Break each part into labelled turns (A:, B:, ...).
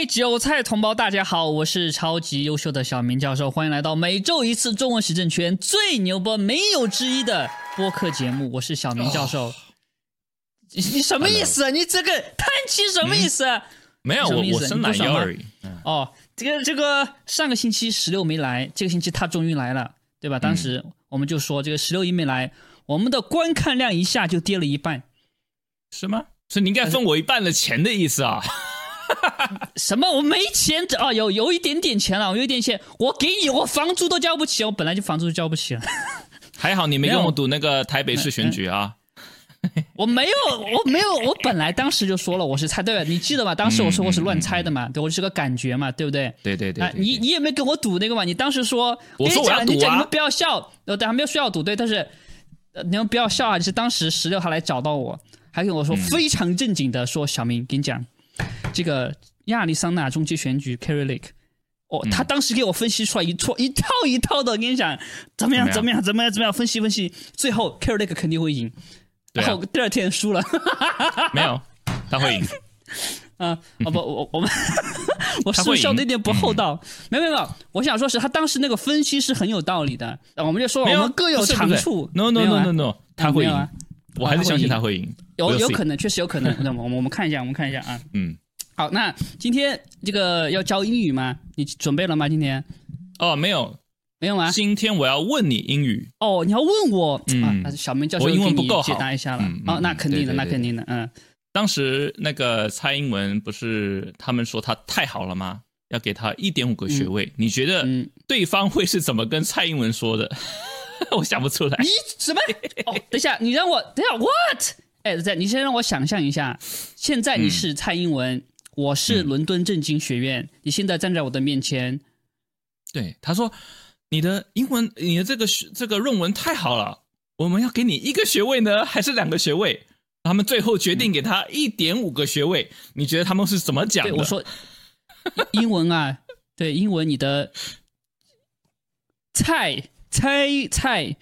A: 位韭菜同胞，大家好，我是超级优秀的小明教授，欢迎来到每周一次中文时政圈最牛波没有之一的播客节目，我是小明教授。你你什么意思啊？你这个叹气什么意思？
B: 没有，我我伸懒腰而已。
A: 哦，这个这个上个星期十六没来，这个星期他终于来了，对吧？当时我们就说这个十六一没来，我们的观看量一下就跌了一半，
B: 是吗？所以你应该分我一半的钱的意思啊？
A: 什么？我没钱？啊，有有一点点钱了，我有一点钱，我给你，我房租都交不起，我本来就房租就交不起了。
B: 还好你没跟我赌那个台北市选举啊！
A: 我没有，我没有，我本来当时就说了，我是猜对了，你记得吧？当时我说我是乱猜的嘛，对我是个感觉嘛，对不对？
B: 对对对。
A: 你你也没跟我赌那个嘛？你当时说，
B: 我说我要
A: 赌啊！你们不要笑，呃，还没有说要赌对，但是你们不要笑啊！就是当时十六号来找到我，还跟我说非常正经的说，小明，跟你讲。这个亚利桑那中期选举，Kerry Lake，哦，他当时给我分析出来一错一套一套的，我跟你讲，怎么样怎么样？怎么样怎么样分析分析，最后 Kerry Lake 肯定会赢，然后第二天输了，
B: 没有，他会赢，
A: 啊，哦不，我我们 我是笑的有点不厚道，没有没有，我想说是他当时那个分析是很有道理的，我们就说我们各有长处
B: ，no no no no no，他会赢。我还是相信他会赢，
A: 有有可能，确实有可能。那么我们我们看一下，我们看一下啊。嗯，好，那今天这个要教英语吗？你准备了吗？今天？
B: 哦，没有，
A: 没有吗？
B: 今天我要问你英语。
A: 哦，你要问我？嗯，小明教授
B: 英文不够
A: 好，解答一下了。哦，那肯定的，那肯定的。嗯，
B: 当时那个蔡英文不是他们说他太好了吗？要给他一点五个学位。你觉得对方会是怎么跟蔡英文说的？我想不出来。
A: 你什么？哦，等一下，你让我等一下，what？哎，在你先让我想象一下，现在你是蔡英文，我是伦敦政经学院，你现在站在我的面前，
B: 对他说：“你的英文，你的这个这个论文太好了，我们要给你一个学位呢，还是两个学位？”他们最后决定给他一点五个学位。你觉得他们是怎么讲的？
A: 我说英文啊，对英文，你的蔡。蔡蔡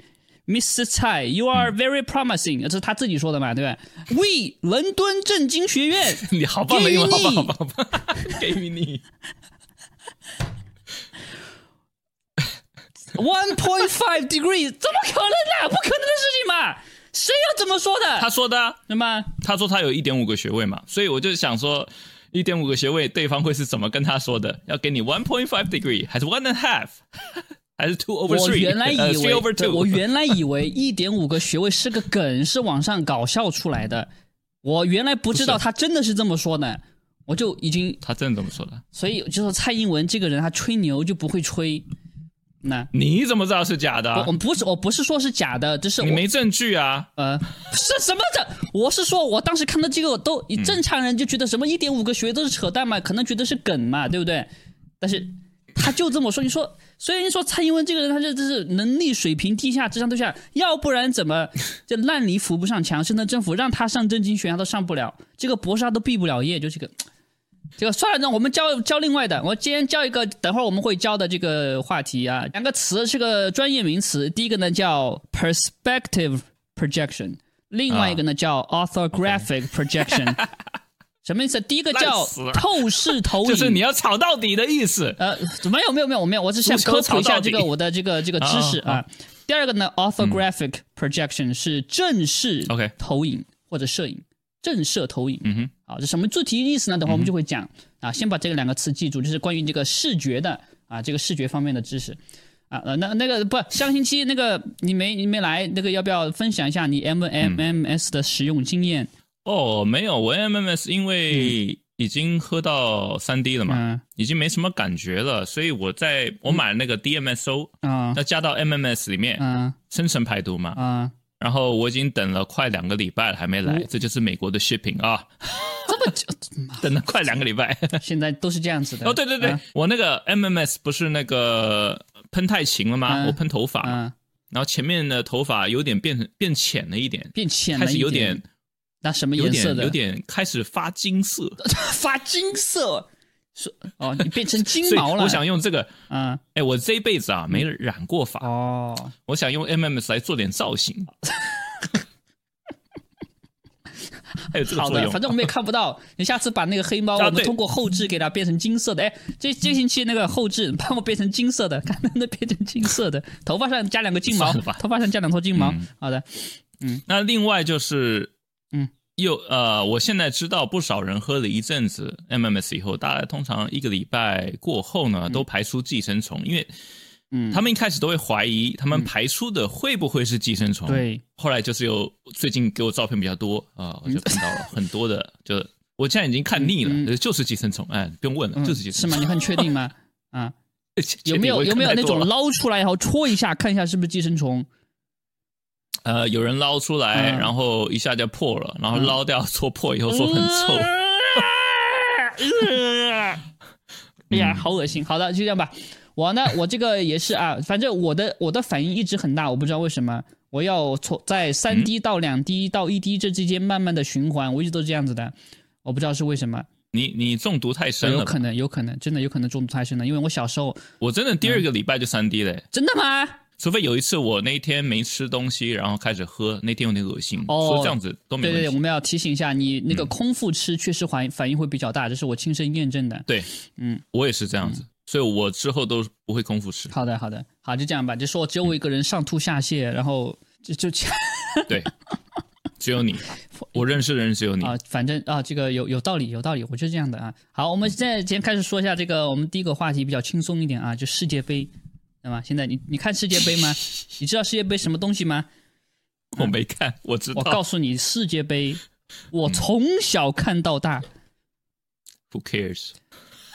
A: ，Mr. 蔡，You are very promising，这是他自己说的嘛，对吧？We 伦敦政经学院，
B: 你好棒的英文，好棒好棒，给予你。
A: One point five degree，怎么可能呢？不可能的事情嘛！谁要这么说的？
B: 他说的，
A: 什么？
B: 他说他有一点五个学位嘛，所以我就想说，一点五个学位，对方会是怎么跟他说的？要给你 one point five degree，还是 one and a half？还是 two over three？
A: 我原来以为，我原来以为一点五个学位是个梗，是网上搞笑出来的。我原来不知道他真的是这么说的，我就已经
B: 他真的这么说的。
A: 所以就说蔡英文这个人，他吹牛就不会吹。那
B: 你怎么知道是假的？
A: 我不是，我不是说是假的，这是
B: 你没证据啊。
A: 呃，是什么证？我是说我当时看到这个，都正常人就觉得什么一点五个学位都是扯淡嘛，可能觉得是梗嘛，对不对？但是。他就这么说，你说，所以你说蔡英文这个人，他这这是能力水平低下，智商低下，要不然怎么 这烂泥扶不上墙？深圳政府让他上正经学院都上不了，这个博士他都毕不了业，就这个，这个算了，那我们教教另外的，我今天教一个，等会儿我们会教的这个话题啊，两个词是个专业名词，第一个呢叫 perspective projection，另外一个呢叫 orthographic projection。什么意思？第一个叫透视投影，
B: 就是你要吵到底的意思。
A: 呃，没有没有没有没有，我只是想科普一下这个我的这个这个知识啊。第二个呢，orthographic projection 是正视
B: OK
A: 投影或者摄影，正摄投影。嗯哼，好，这什么具体意思呢？等会我们就会讲啊。先把这个两个词记住，就是关于这个视觉的啊，这个视觉方面的知识啊。呃，那那个不，上个星期那个你没你没来，那个要不要分享一下你 M M M S 的使用经验？
B: 哦，没有，我 MMS 因为已经喝到三 D 了嘛，已经没什么感觉了，所以我在我买了那个 DMSO，啊，要加到 MMS 里面，嗯，深层排毒嘛，啊，然后我已经等了快两个礼拜了，还没来，这就是美国的 shipping 啊，
A: 这么久，
B: 等了快两个礼拜，
A: 现在都是这样子的。
B: 哦，对对对，我那个 MMS 不是那个喷太勤了吗？我喷头发，然后前面的头发有点变成变浅了一点，
A: 变浅
B: 了，开始有点。
A: 那什么颜色的？
B: 有点开始发金色，
A: 发金色，是哦，你变成金毛了。
B: 我想用这个，嗯，哎，我这一辈子啊没染过发哦，我想用 M M S 来做点造型。
A: 好的，反正我们也看不到。你下次把那个黑猫，我们通过后置给它变成金色的。哎，这这星期那个后置帮我变成金色的，看能不能变成金色的。头发上加两个金毛，头发上加两撮金毛。好的，嗯。
B: 那另外就是，嗯，又呃，我现在知道不少人喝了一阵子 MMS 以后，大概通常一个礼拜过后呢，都排出寄生虫，因为。嗯，他们一开始都会怀疑，他们排出的会不会是寄生虫？
A: 对，
B: 后来就是有最近给我照片比较多啊，我就看到了很多的，就我现在已经看腻了，就是寄生虫，哎，不用问了，就是寄生虫。
A: 是吗？你很确定吗？啊，有没有有没有那种捞出来然后戳一下看一下是不是寄生虫？
B: 呃，有人捞出来，然后一下就破了，然后捞掉戳破以后说很臭。
A: 哎呀，好恶心！好的，就这样吧。我呢，我这个也是啊，反正我的我的反应一直很大，我不知道为什么，我要从在三滴到两滴到一滴这之间慢慢的循环，我一直都是这样子的，我不知道是为什么。
B: 你你中毒太深
A: 了，有可能有可能真的有可能中毒太深了，因为我小时候
B: 我真的第二个礼拜就三滴嘞，
A: 真的吗？
B: 除非有一次我那一天没吃东西，然后开始喝，那天有点恶心，说这样子都没
A: 对对，我们要提醒一下你，那个空腹吃确实反反应会比较大，这是我亲身验证的。
B: 对，嗯，我也是这样子。所以我之后都不会空腹吃。
A: 好的，好的，好，就这样吧。就说只有我一个人上吐下泻，然后就就
B: 对，只有你，我认识的人只有你
A: 啊。反正啊，这个有有道理，有道理，我就这样的啊。好，我们现在先开始说一下这个，我们第一个话题比较轻松一点啊，就世界杯，对吧？现在你你看世界杯吗？你知道世界杯什么东西吗？
B: 我没看，我知道。
A: 我告诉你，世界杯，我从小看到大。
B: Who cares？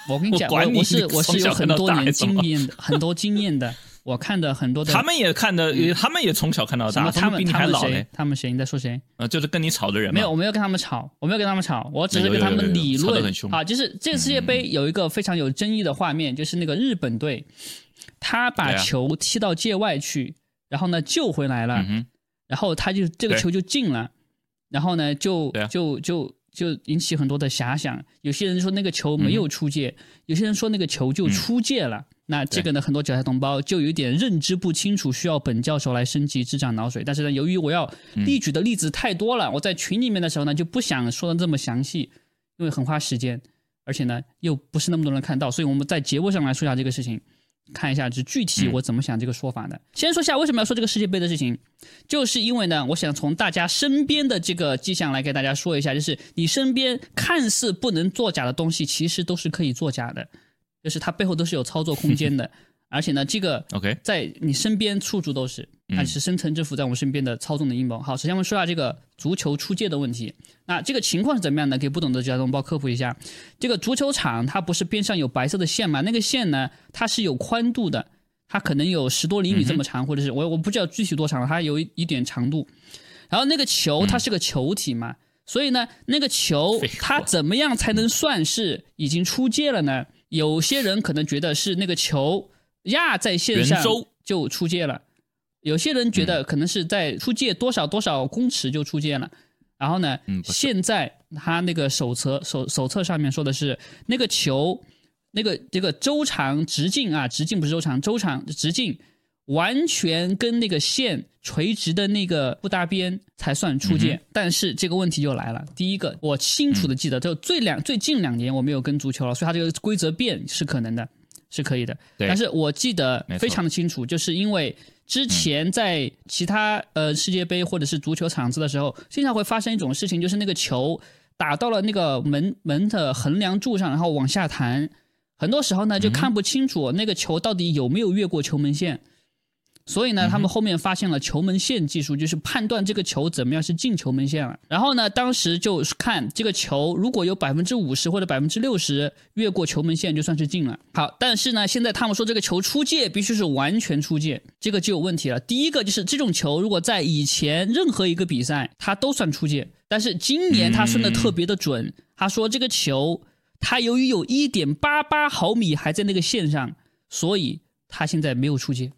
A: 我跟你讲，我我是我是有很多年经验的，很多经验的。我看的很多的，
B: 他们也看的，他们也从小看到大。
A: 他们
B: 他们谁？
A: 他们谁？你在说谁？
B: 呃，就是跟你吵的人。
A: 没有，我没有跟他们吵，我没有跟他们吵，我只是跟他们理论。啊，就是这个世界杯有一个非常有争议的画面，就是那个日本队，他把球踢到界外去，然后呢救回来了，然后他就这个球就进了，然后呢就就就。就引起很多的遐想，有些人说那个球没有出界，有些人说那个球就出界了。那这个呢，很多韭菜同胞就有点认知不清楚，需要本教授来升级，智障脑水。但是呢，由于我要例举的例子太多了，我在群里面的时候呢，就不想说的这么详细，因为很花时间，而且呢又不是那么多人看到，所以我们在节目上来说一下这个事情。看一下，就具体我怎么想这个说法的。先说下为什么要说这个世界杯的事情，就是因为呢，我想从大家身边的这个迹象来给大家说一下，就是你身边看似不能作假的东西，其实都是可以作假的，就是它背后都是有操作空间的。而且呢，这个
B: OK
A: 在你身边处处都是，它是深层之府在我们身边的操纵的阴谋。好，首先我们说下这个足球出界的问题。那这个情况是怎么样的？给不懂的交通包科普一下。这个足球场它不是边上有白色的线吗？那个线呢，它是有宽度的，它可能有十多厘米这么长，或者是我我不知道具体多长，它有一一点长度。然后那个球它是个球体嘛，所以呢，那个球它怎么样才能算是已经出界了呢？有些人可能觉得是那个球。压在线上就出界了，有些人觉得可能是在出界多少多少公尺就出界了，然后呢，现在他那个手册手手册上面说的是那个球那个这个周长直径啊，直径不是周长，周长直径完全跟那个线垂直的那个不搭边才算出界。但是这个问题就来了，第一个我清楚的记得，就最两最近两年我没有跟足球了，所以它这个规则变是可能的。是可以的，但是我记得非常的清楚，就是因为之前在其他呃世界杯或者是足球场子的时候，经常会发生一种事情，就是那个球打到了那个门门的横梁柱上，然后往下弹，很多时候呢就看不清楚那个球到底有没有越过球门线。所以呢，他们后面发现了球门线技术，就是判断这个球怎么样是进球门线了。然后呢，当时就是看这个球如果有百分之五十或者百分之六十越过球门线，就算是进了。好，但是呢，现在他们说这个球出界必须是完全出界，这个就有问题了。第一个就是这种球如果在以前任何一个比赛它都算出界，但是今年他算的特别的准。他说这个球它由于有一点八八毫米还在那个线上，所以它现在没有出界。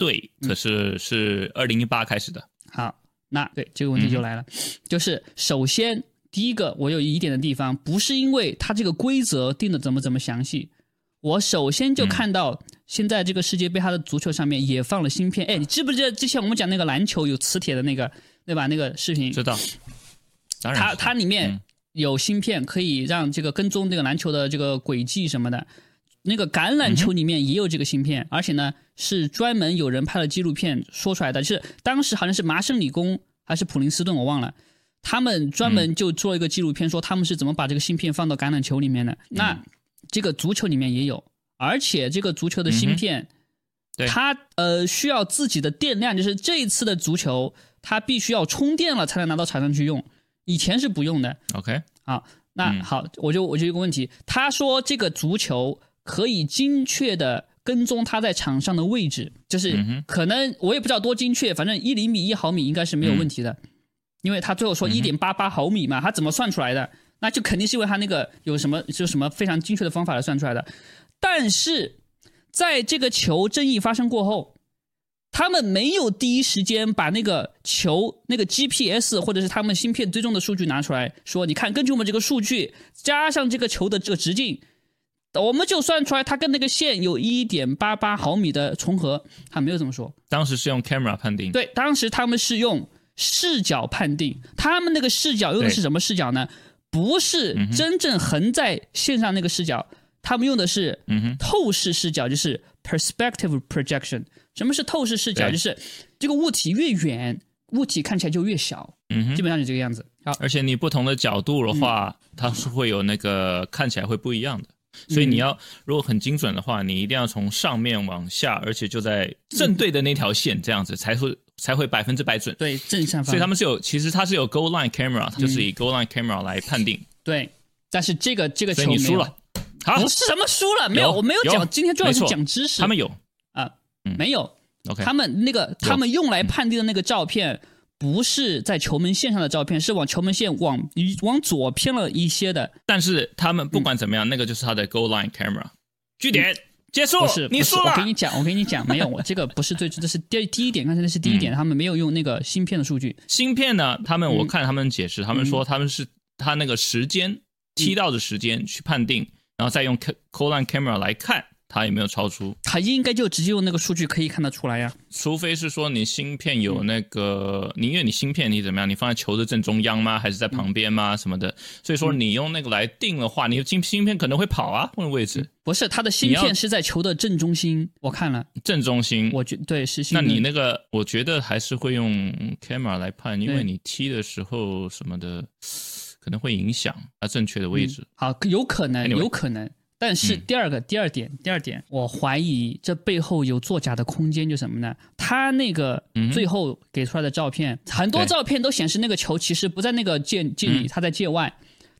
B: 对，可是是二零一八开始的。
A: 好，那对这个问题就来了，就是首先第一个我有疑点的地方，不是因为它这个规则定的怎么怎么详细，我首先就看到现在这个世界杯它的足球上面也放了芯片。哎，你知不知道之前我们讲那个篮球有磁铁的那个，对吧？那个视频
B: 知道。
A: 它它里面有芯片，可以让这个跟踪这个篮球的这个轨迹什么的。那个橄榄球里面也有这个芯片，而且呢是专门有人拍了纪录片说出来的，就是当时好像是麻省理工还是普林斯顿，我忘了，他们专门就做一个纪录片，说他们是怎么把这个芯片放到橄榄球里面的。那这个足球里面也有，而且这个足球的芯片，它呃需要自己的电量，就是这一次的足球它必须要充电了才能拿到场上去用，以前是不用的。
B: OK，
A: 好，那好，我就我就一个问题，他说这个足球。可以精确的跟踪他在场上的位置，就是可能我也不知道多精确，反正一厘米一毫米应该是没有问题的，因为他最后说一点八八毫米嘛，他怎么算出来的？那就肯定是因为他那个有什么就什么非常精确的方法来算出来的。但是在这个球争议发生过后，他们没有第一时间把那个球那个 GPS 或者是他们芯片追踪的数据拿出来说，你看，根据我们这个数据加上这个球的这个直径。我们就算出来，它跟那个线有一点八八毫米的重合，他没有这么说。
B: 当时是用 camera 判定。
A: 对，当时他们是用视角判定。他们那个视角用的是什么视角呢？不是真正横在线上那个视角，他们用的是透视视角，就是 perspective projection。什么是透视视角？就是这个物体越远，物体看起来就越小。嗯，基本上就这个样子。好，
B: 而且你不同的角度的话，它是会有那个看起来会不一样的。所以你要如果很精准的话，你一定要从上面往下，而且就在正对的那条线，这样子才会才会百分之百准。
A: 对，正上方。
B: 所以他们是有，其实它是有 goal line camera，就是以 goal line camera 来判定。
A: 对，但是这个这个球
B: 你输了。好，
A: 什么输了？没有，我没有讲。今天主要是讲知识。
B: 他们有
A: 啊，没有。
B: OK，
A: 他们那个他们用来判定的那个照片。不是在球门线上的照片，是往球门线往往左偏了一些的。
B: 但是他们不管怎么样，那个就是他的 goal line camera。据点结束。
A: 不是，
B: 你输了。
A: 我跟你讲，我跟你讲，没有，我这个不是最，这是第第一点。刚才那是第一点，他们没有用那个芯片的数据。
B: 芯片呢？他们我看他们解释，他们说他们是他那个时间踢到的时间去判定，然后再用 goal line camera 来看。它有没有超出？
A: 它应该就直接用那个数据可以看得出来呀。
B: 除非是说你芯片有那个，你因为你芯片你怎么样？你放在球的正中央吗？还是在旁边吗？什么的？所以说你用那个来定的话，你芯芯片可能会跑啊，换位置。
A: 不是，它的芯片是在球的正中心。我看了
B: 正中心，
A: 我觉对是。
B: 那你那个，我觉得还是会用 camera 来判，因为你踢的时候什么的可能会影响它正确的位置。
A: 好，有可能，有可能。但是第二个第二点，第二点，我怀疑这背后有作假的空间，就什么呢？他那个最后给出来的照片，很多照片都显示那个球其实不在那个界界里，他在界外。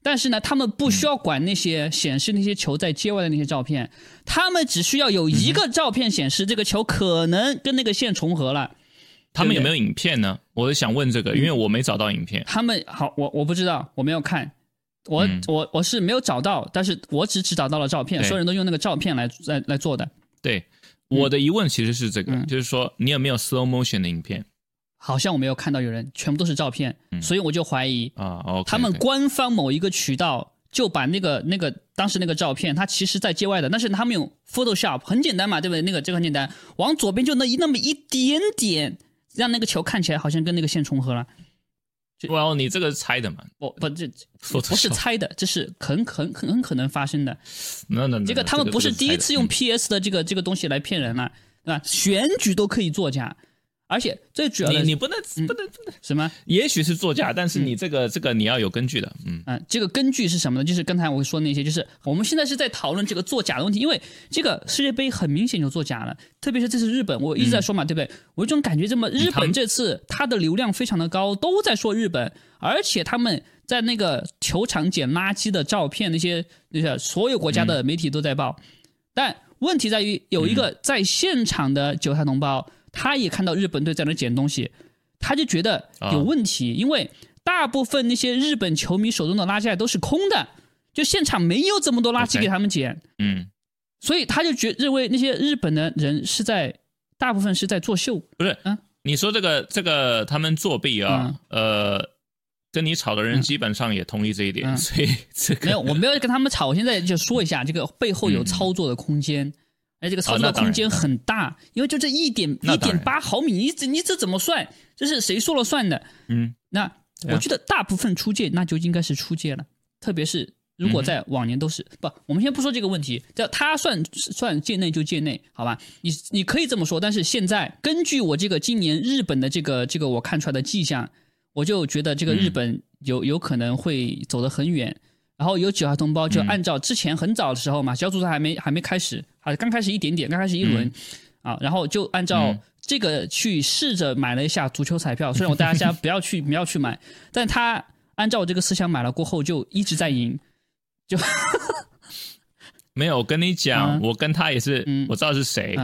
A: 但是呢，他们不需要管那些显示那些球在界外的那些照片，他们只需要有一个照片显示这个球可能跟那个线重合了。
B: 他们有没有影片呢？我想问这个，因为我没找到影片。
A: 他们好，我我不知道，我没有看。我我我是没有找到，但是我只只找到了照片，所有人都用那个照片来来来做的。
B: 对，我的疑问其实是这个，就是说你有没有 slow motion 的影片？
A: 好像我没有看到有人，全部都是照片，所以我就怀疑
B: 啊，
A: 他们官方某一个渠道就把那个那个当时那个照片，它其实在界外的，但是他们用 Photoshop 很简单嘛，对不对？那个这个很简单，往左边就那一那么一点点，让那个球看起来好像跟那个线重合了。
B: 哇，你这个猜的嘛？
A: 不不，这不是猜的，这是很很很很可能发生的。
B: 那那
A: 这个他们不是第一次用 PS 的这个这个东西来骗人了，对吧？选举都可以作假。而且最主要的，
B: 你你不能不能不能
A: 什么？
B: 也许是作假，但是你这个这个你要有根据的，嗯
A: 嗯，这个根据是什么呢？就是刚才我说那些，就是我们现在是在讨论这个作假的问题，因为这个世界杯很明显就作假了，特别是这次日本，我一直在说嘛，对不对？我总感觉，这么日本这次它的流量非常的高，都在说日本，而且他们在那个球场捡垃圾的照片，那些那些所有国家的媒体都在报，但问题在于有一个在现场的韭菜同胞。他也看到日本队在那捡东西，他就觉得有问题，因为大部分那些日本球迷手中的垃圾袋都是空的，就现场没有这么多垃圾给他们捡。
B: 嗯，
A: 所以他就觉认为那些日本的人是在大部分是在作秀。
B: 不是，嗯，你说这个这个他们作弊啊？呃，跟你吵的人基本上也同意这一点，所以这个
A: 没有，我没有跟他们吵，我现在就说一下，这个背后有操作的空间。哎，这个操作空间很大，因为就这一点一点八毫米，你这你这怎么算？这是谁说了算的？
B: 嗯，
A: 那我觉得大部分出界那就应该是出界了，特别是如果在往年都是不，我们先不说这个问题，叫他算算界内就界内，好吧？你你可以这么说，但是现在根据我这个今年日本的这个这个我看出来的迹象，我就觉得这个日本有有可能会走得很远。然后有九号同胞就按照之前很早的时候嘛，小组赛还没还没开始，还刚开始一点点，刚开始一轮，啊，然后就按照这个去试着买了一下足球彩票。虽然我大家不要去不要去买，但他按照我这个思想买了过后，就一直在赢。就
B: 没有，我跟你讲，我跟他也是，我知道是谁，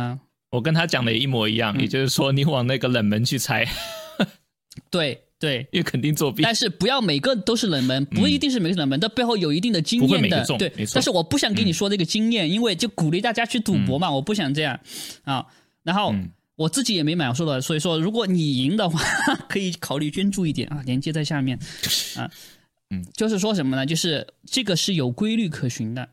B: 我跟他讲的也一模一样。也就是说，你往那个冷门去猜，
A: 对。对，
B: 因为肯定作弊。
A: 但是不要每个都是冷门，不一定是每个冷门，但背后有一定的经验的。对，但是我不想跟你说这个经验，因为就鼓励大家去赌博嘛，我不想这样啊。然后我自己也没买，我说的，所以说如果你赢的话，可以考虑捐助一点啊，连接在下面啊。嗯，就是说什么呢？就是这个是有规律可循的。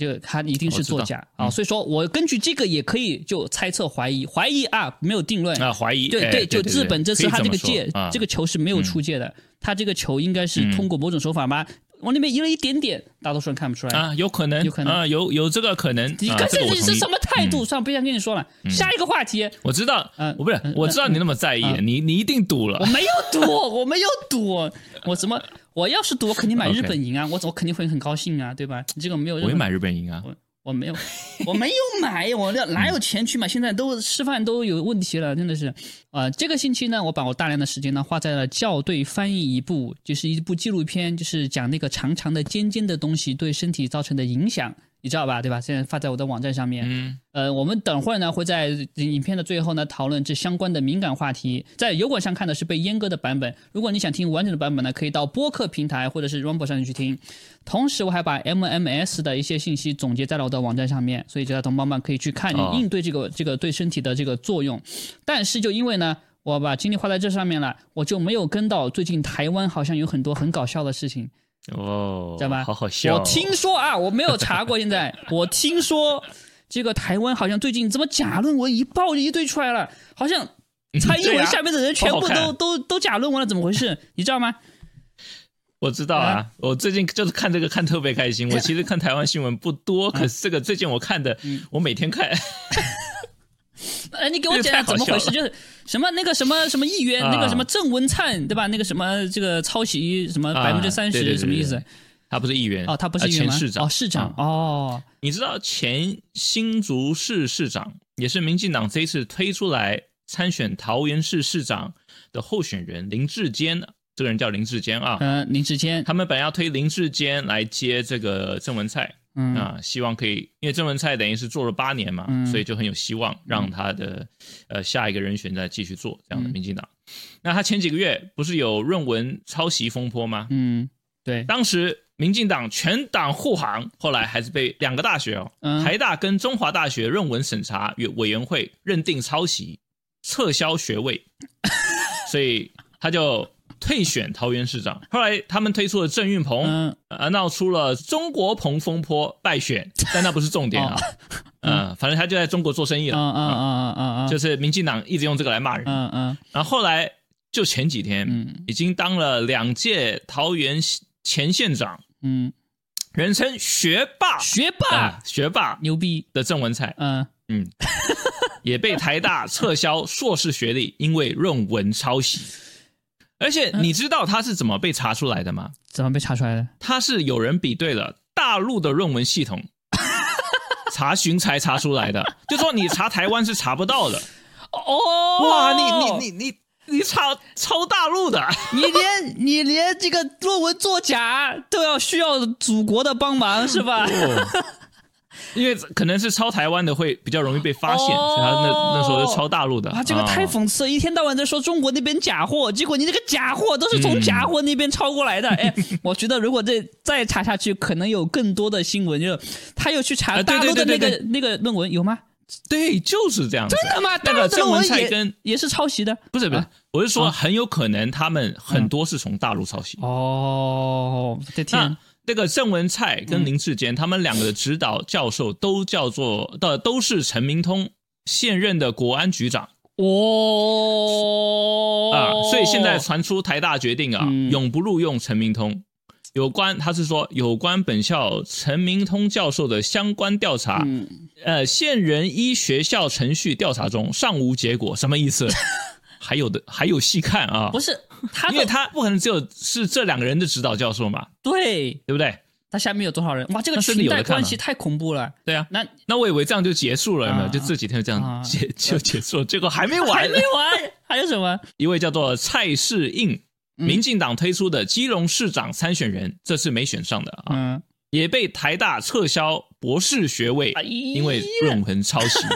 A: 就他一定是作假。啊，所以说我根据这个也可以就猜测怀疑怀疑啊，没有定论。
B: 啊，怀疑
A: 对
B: 对，
A: 就日本这次他这个界这个球是没有出界的，他这个球应该是通过某种手法吧。往那边移了一点点，大多数人看不出来
B: 啊，有可能，
A: 有可能
B: 啊，有有这个可能。
A: 你看这是什么态度？算了，不想跟你说了。下一个话题，
B: 我知道，嗯，我不是，我知道你那么在意，你你一定赌了。
A: 我没有赌，我没有赌，我怎么？我要是赌，我肯定买日本赢啊，我我肯定会很高兴啊，对吧？这个没有，
B: 我也买日本赢啊。
A: 我没有，我没有买，我哪哪有钱去买？现在都吃饭都有问题了，真的是。呃，这个星期呢，我把我大量的时间呢花在了校对翻译一部，就是一部纪录片，就是讲那个长长的尖尖的东西对身体造成的影响。你知道吧，对吧？现在发在我的网站上面。嗯。呃，我们等会儿呢会在影片的最后呢讨论这相关的敏感话题。在油管上看的是被阉割的版本，如果你想听完整的版本呢，可以到播客平台或者是 Rumble 上面去听。同时，我还把 MMS 的一些信息总结在了我的网站上面，所以其他同胞们可以去看应对这个这个对身体的这个作用。但是，就因为呢，我把精力花在这上面了，我就没有跟到最近台湾好像有很多很搞笑的事情。
B: 哦，
A: 知道吧？
B: 好好笑。
A: 我听说啊，我没有查过。现在 我听说，这个台湾好像最近怎么假论文一爆一堆出来了，好像蔡英文下面的人全部都都都假论文了，怎么回事？你知道吗？
B: 我知道啊，我最近就是看这个看特别开心。我其实看台湾新闻不多，可是这个最近我看的，我每天看。
A: 哎，你给我讲怎么回事？就是什么那个什么什么议员，那个什么郑文灿，对吧？那个什么这个抄袭什么百分之三十，什么意思？
B: 他不是议员
A: 哦，他不是议员
B: 吗？市长
A: 哦，市长哦。
B: 你知道前新竹市市长也是民进党这一次推出来参选桃园市市长的候选人林志坚，这个人叫林志坚啊。
A: 嗯，林志坚，
B: 他们本来要推林志坚来接这个郑文灿。嗯啊，希望可以，因为郑文灿等于是做了八年嘛，所以就很有希望让他的呃下一个人选再继续做这样的民进党。那他前几个月不是有论文抄袭风波吗？
A: 嗯，对，
B: 当时民进党全党护航，后来还是被两个大学哦，台大跟中华大学论文审查委委员会认定抄袭，撤销学位，所以他就。退选桃园市长，后来他们推出了郑运鹏，啊，闹出了中国鹏风波败选，但那不是重点啊，嗯，反正他就在中国做生意了，嗯嗯嗯嗯嗯，就是民进党一直用这个来骂人，嗯嗯，然后后来就前几天，嗯，已经当了两届桃园前县长，嗯，人称学霸，
A: 学霸，
B: 学霸，
A: 牛逼。
B: 的郑文灿，嗯。嗯，也被台大撤销硕士学历，因为论文抄袭。而且你知道他是怎么被查出来的吗？
A: 怎么被查出来的？
B: 他是有人比对了大陆的论文系统，查询才查出来的。就说你查台湾是查不到的。哦，哇，你你你你你查抄大陆的，
A: 你连你连这个论文作假都要需要祖国的帮忙是吧？
B: 因为可能是抄台湾的会比较容易被发现，所以他那那时候就抄大陆的
A: 啊。这个太讽刺，了，一天到晚在说中国那边假货，结果你那个假货都是从假货那边抄过来的。哎，我觉得如果这再查下去，可能有更多的新闻，就他又去查大陆的那个那个论文有吗？
B: 对，就是这样。
A: 真的吗？
B: 那个郑文灿跟
A: 也是抄袭的？
B: 不是不是，我是说很有可能他们很多是从大陆抄袭。
A: 哦，这天。
B: 这个郑文灿跟林志坚，他们两个的指导教授都叫做的都是陈明通现任的国安局长。哦，啊，所以现在传出台大决定啊，永不录用陈明通。有关他是说有关本校陈明通教授的相关调查，呃，现人依学校程序调查中，尚无结果。什么意思？还有的还有戏看啊？
A: 不是，
B: 因为他不可能只有是这两个人的指导教授嘛？
A: 对，
B: 对不对？
A: 他下面有多少人？哇，这个裙带关系太恐怖了。
B: 对啊，
A: 那
B: 那我以为这样就结束了，有没有？就这几天这样结就结束了，结果还没完，
A: 还没完，还有什么？
B: 一位叫做蔡世应，民进党推出的基隆市长参选人，这次没选上的啊，也被台大撤销博士学位，因为论文抄袭。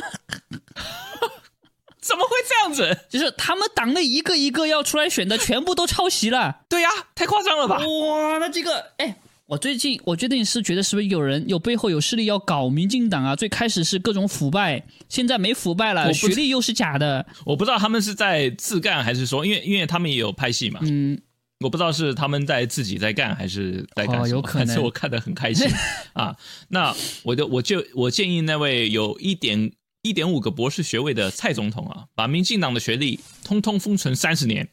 B: 怎么会这样子？
A: 就是他们党内一个一个要出来选的，全部都抄袭了。
B: 对呀，太夸张了吧？
A: 哇，那这个，哎。我最近，我最近是觉得是不是有人有背后有势力要搞民进党啊？最开始是各种腐败，现在没腐败了，学历又是假的。
B: 我不知道他们是在自干还是说，因为因为他们也有拍戏嘛。嗯，我不知道是他们在自己在干还是在干
A: 什么，
B: 反正我看得很开心 啊。那我就我就我建议那位有一点。一点五个博士学位的蔡总统啊，把民进党的学历通通封存三十年，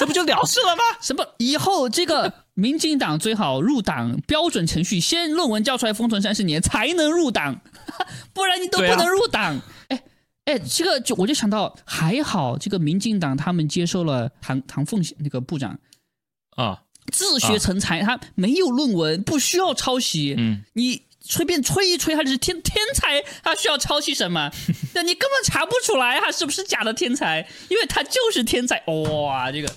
B: 这不就了事了吗？
A: 什么以后这个民进党最好入党标准程序，先论文交出来封存三十年才能入党，不然你都不能入党。哎哎，这个就我就想到，还好这个民进党他们接受了唐唐凤那个部长
B: 啊，
A: 自学成才，他没有论文，不需要抄袭。嗯，你。随便吹一吹，他就是天天才，他需要抄袭什么？那你根本查不出来他是不是假的天才，因为他就是天才。哇，这个，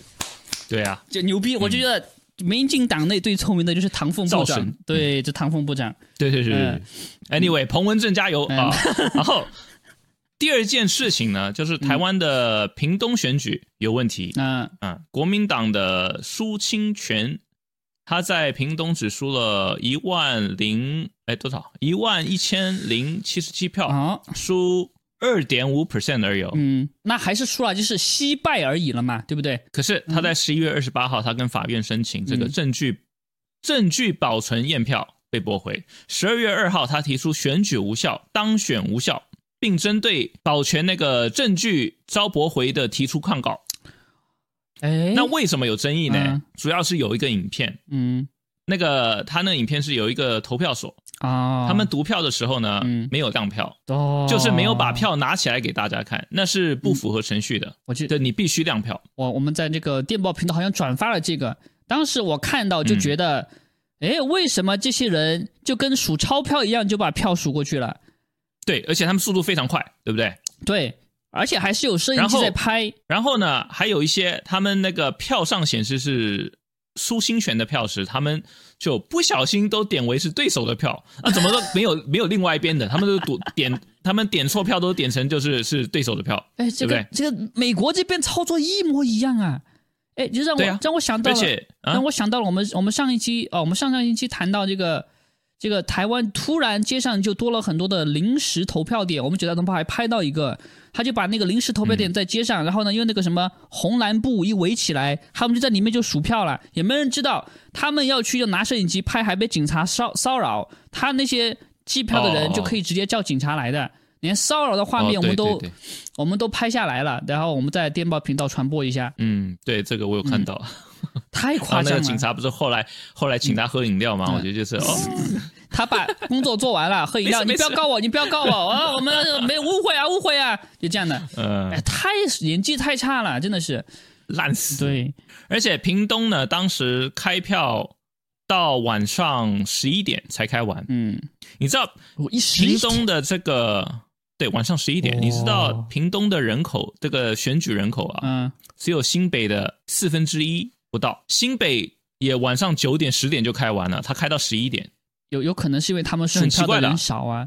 B: 对啊，
A: 就牛逼！我就觉得民进党内最聪明的就是唐凤部长，对，这唐凤部长，
B: 对对对。Anyway，彭文正加油啊！然后第二件事情呢，就是台湾的屏东选举有问题。嗯嗯，国民党的苏清泉。他在屏东只输了一万零哎多少一万一千零七十七票啊，输二点五 percent 而已。
A: 嗯，那还是输了，就是惜败而已了嘛，对不对？
B: 可是他在十一月二十八号，他跟法院申请这个证据证据保存验票被驳回。十二月二号，他提出选举无效，当选无效，并针对保全那个证据遭驳回的提出抗告。
A: 哎，
B: 那为什么有争议呢？主要是有一个影片，嗯，那个他那影片是有一个投票所。啊，他们读票的时候呢，没有亮票，哦，就是没有把票拿起来给大家看，那是不符合程序的。
A: 我记得
B: 你必须亮票。
A: 我我们在那个电报频道好像转发了这个，当时我看到就觉得，哎，为什么这些人就跟数钞票一样就把票数过去了？
B: 对，而且他们速度非常快，对不对？
A: 对。而且还是有摄影机在拍，
B: 然后呢，还有一些他们那个票上显示是苏新权的票时，他们就不小心都点为是对手的票，啊，怎么都 没有没有另外一边的，他们都点 他们点错票都点成就是是对手的票，
A: 哎，这个这个美国这边操作一模一样啊，哎，就让我让我想到了，让我想到了我们我们上一期哦，我们上上一期谈到这个。这个台湾突然街上就多了很多的临时投票点，我们九大同胞还拍到一个，他就把那个临时投票点在街上，然后呢用那个什么红蓝布一围起来，他们就在里面就数票了，也没人知道他们要去就拿摄影机拍，还被警察骚骚扰，他那些计票的人就可以直接叫警察来的，连骚扰的画面我们都我们都拍下来了，然后我们在电报频道传播一下。
B: 嗯，对，这个我有看到。
A: 太夸张了！
B: 那个警察不是后来后来请他喝饮料吗？我觉得就是哦，
A: 他把工作做完了，喝饮料。你不要告我，你不要告我啊！我们没误会啊，误会啊，就这样的。嗯，太演技太差了，真的是
B: 烂死。
A: 对，
B: 而且屏东呢，当时开票到晚上十一点才开完。嗯，你知道屏东的这个对晚上十一点，你知道屏东的人口这个选举人口啊，嗯，只有新北的四分之一。不到新北也晚上九点十点就开完了，他开到十一点，
A: 有有可能是因为他们数票的人少啊，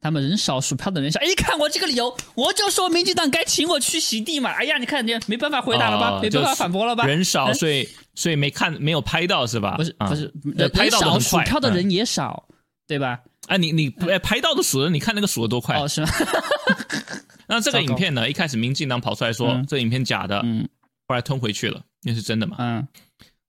A: 他们人少数票的人少。哎，看我这个理由，我就说民进党该请我去洗地嘛。哎呀，你看你没办法回答了吧？没办法反驳了吧？
B: 人少，所以所以没看没有拍到是吧？
A: 不是不是，人少数票的人也少，对吧？
B: 哎，你你哎拍到的数人，你看那个数的多快？
A: 哦，是吗？
B: 那这个影片呢？一开始民进党跑出来说这影片假的，嗯，后来吞回去了。那是真的嘛？嗯，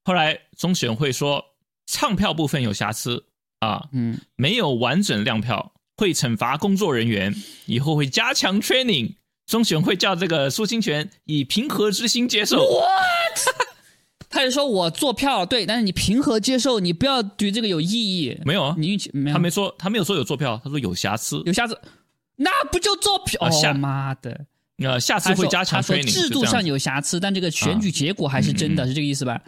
B: 后来中选会说唱票部分有瑕疵啊，嗯，没有完整亮票，会惩罚工作人员，以后会加强 training，中选会叫这个苏清泉以平和之心接受。
A: What？他就说我做票对，但是你平和接受，你不要对这个有异议。
B: 没有啊，
A: 你运气没有，
B: 他没说，他没有说有做票，他说有瑕疵，
A: 有瑕疵，那不就做票？哦妈的！
B: 呃，下次会加强。
A: 他说制度上有瑕疵，但这个选举结果还是真的，是这个意思吧？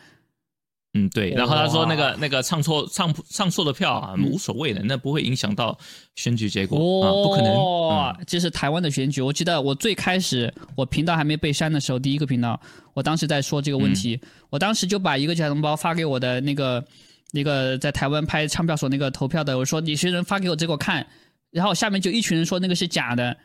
B: 嗯，对。然后他说那个那个唱错唱唱错的票啊，无所谓的，那不会影响到选举结果啊，不可能。
A: 这是台湾的选举，我记得我最开始我频道还没被删的时候，第一个频道，我当时在说这个问题，我当时就把一个假红包发给我的那个那个在台湾拍唱票所那个投票的，我说你谁人发给我这个看，然后下面就一群人说那个是假的，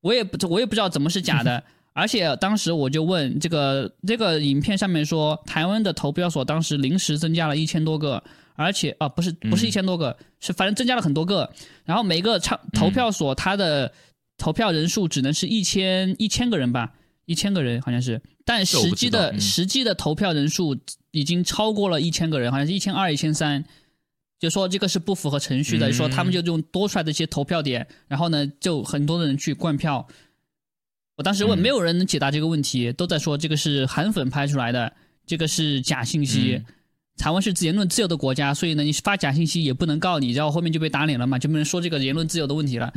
A: 我也不我也不知道怎么是假的。而且当时我就问这个这个影片上面说，台湾的投票所当时临时增加了一千多个，而且啊不是不是一千多个，是反正增加了很多个。然后每个唱投票所它的投票人数只能是一千一千个人吧，一千个人好像是，但实际的实际的投票人数已经超过了一千个人，好像是一千二一千三，就说这个是不符合程序的，说他们就用多出来的一些投票点，然后呢就很多的人去灌票。我当时问，没有人能解答这个问题，都在说这个是韩粉拍出来的，这个是假信息。台湾是言论自由的国家，所以呢，你发假信息也不能告你，然后后面就被打脸了嘛，就没人说这个言论自由的问题了。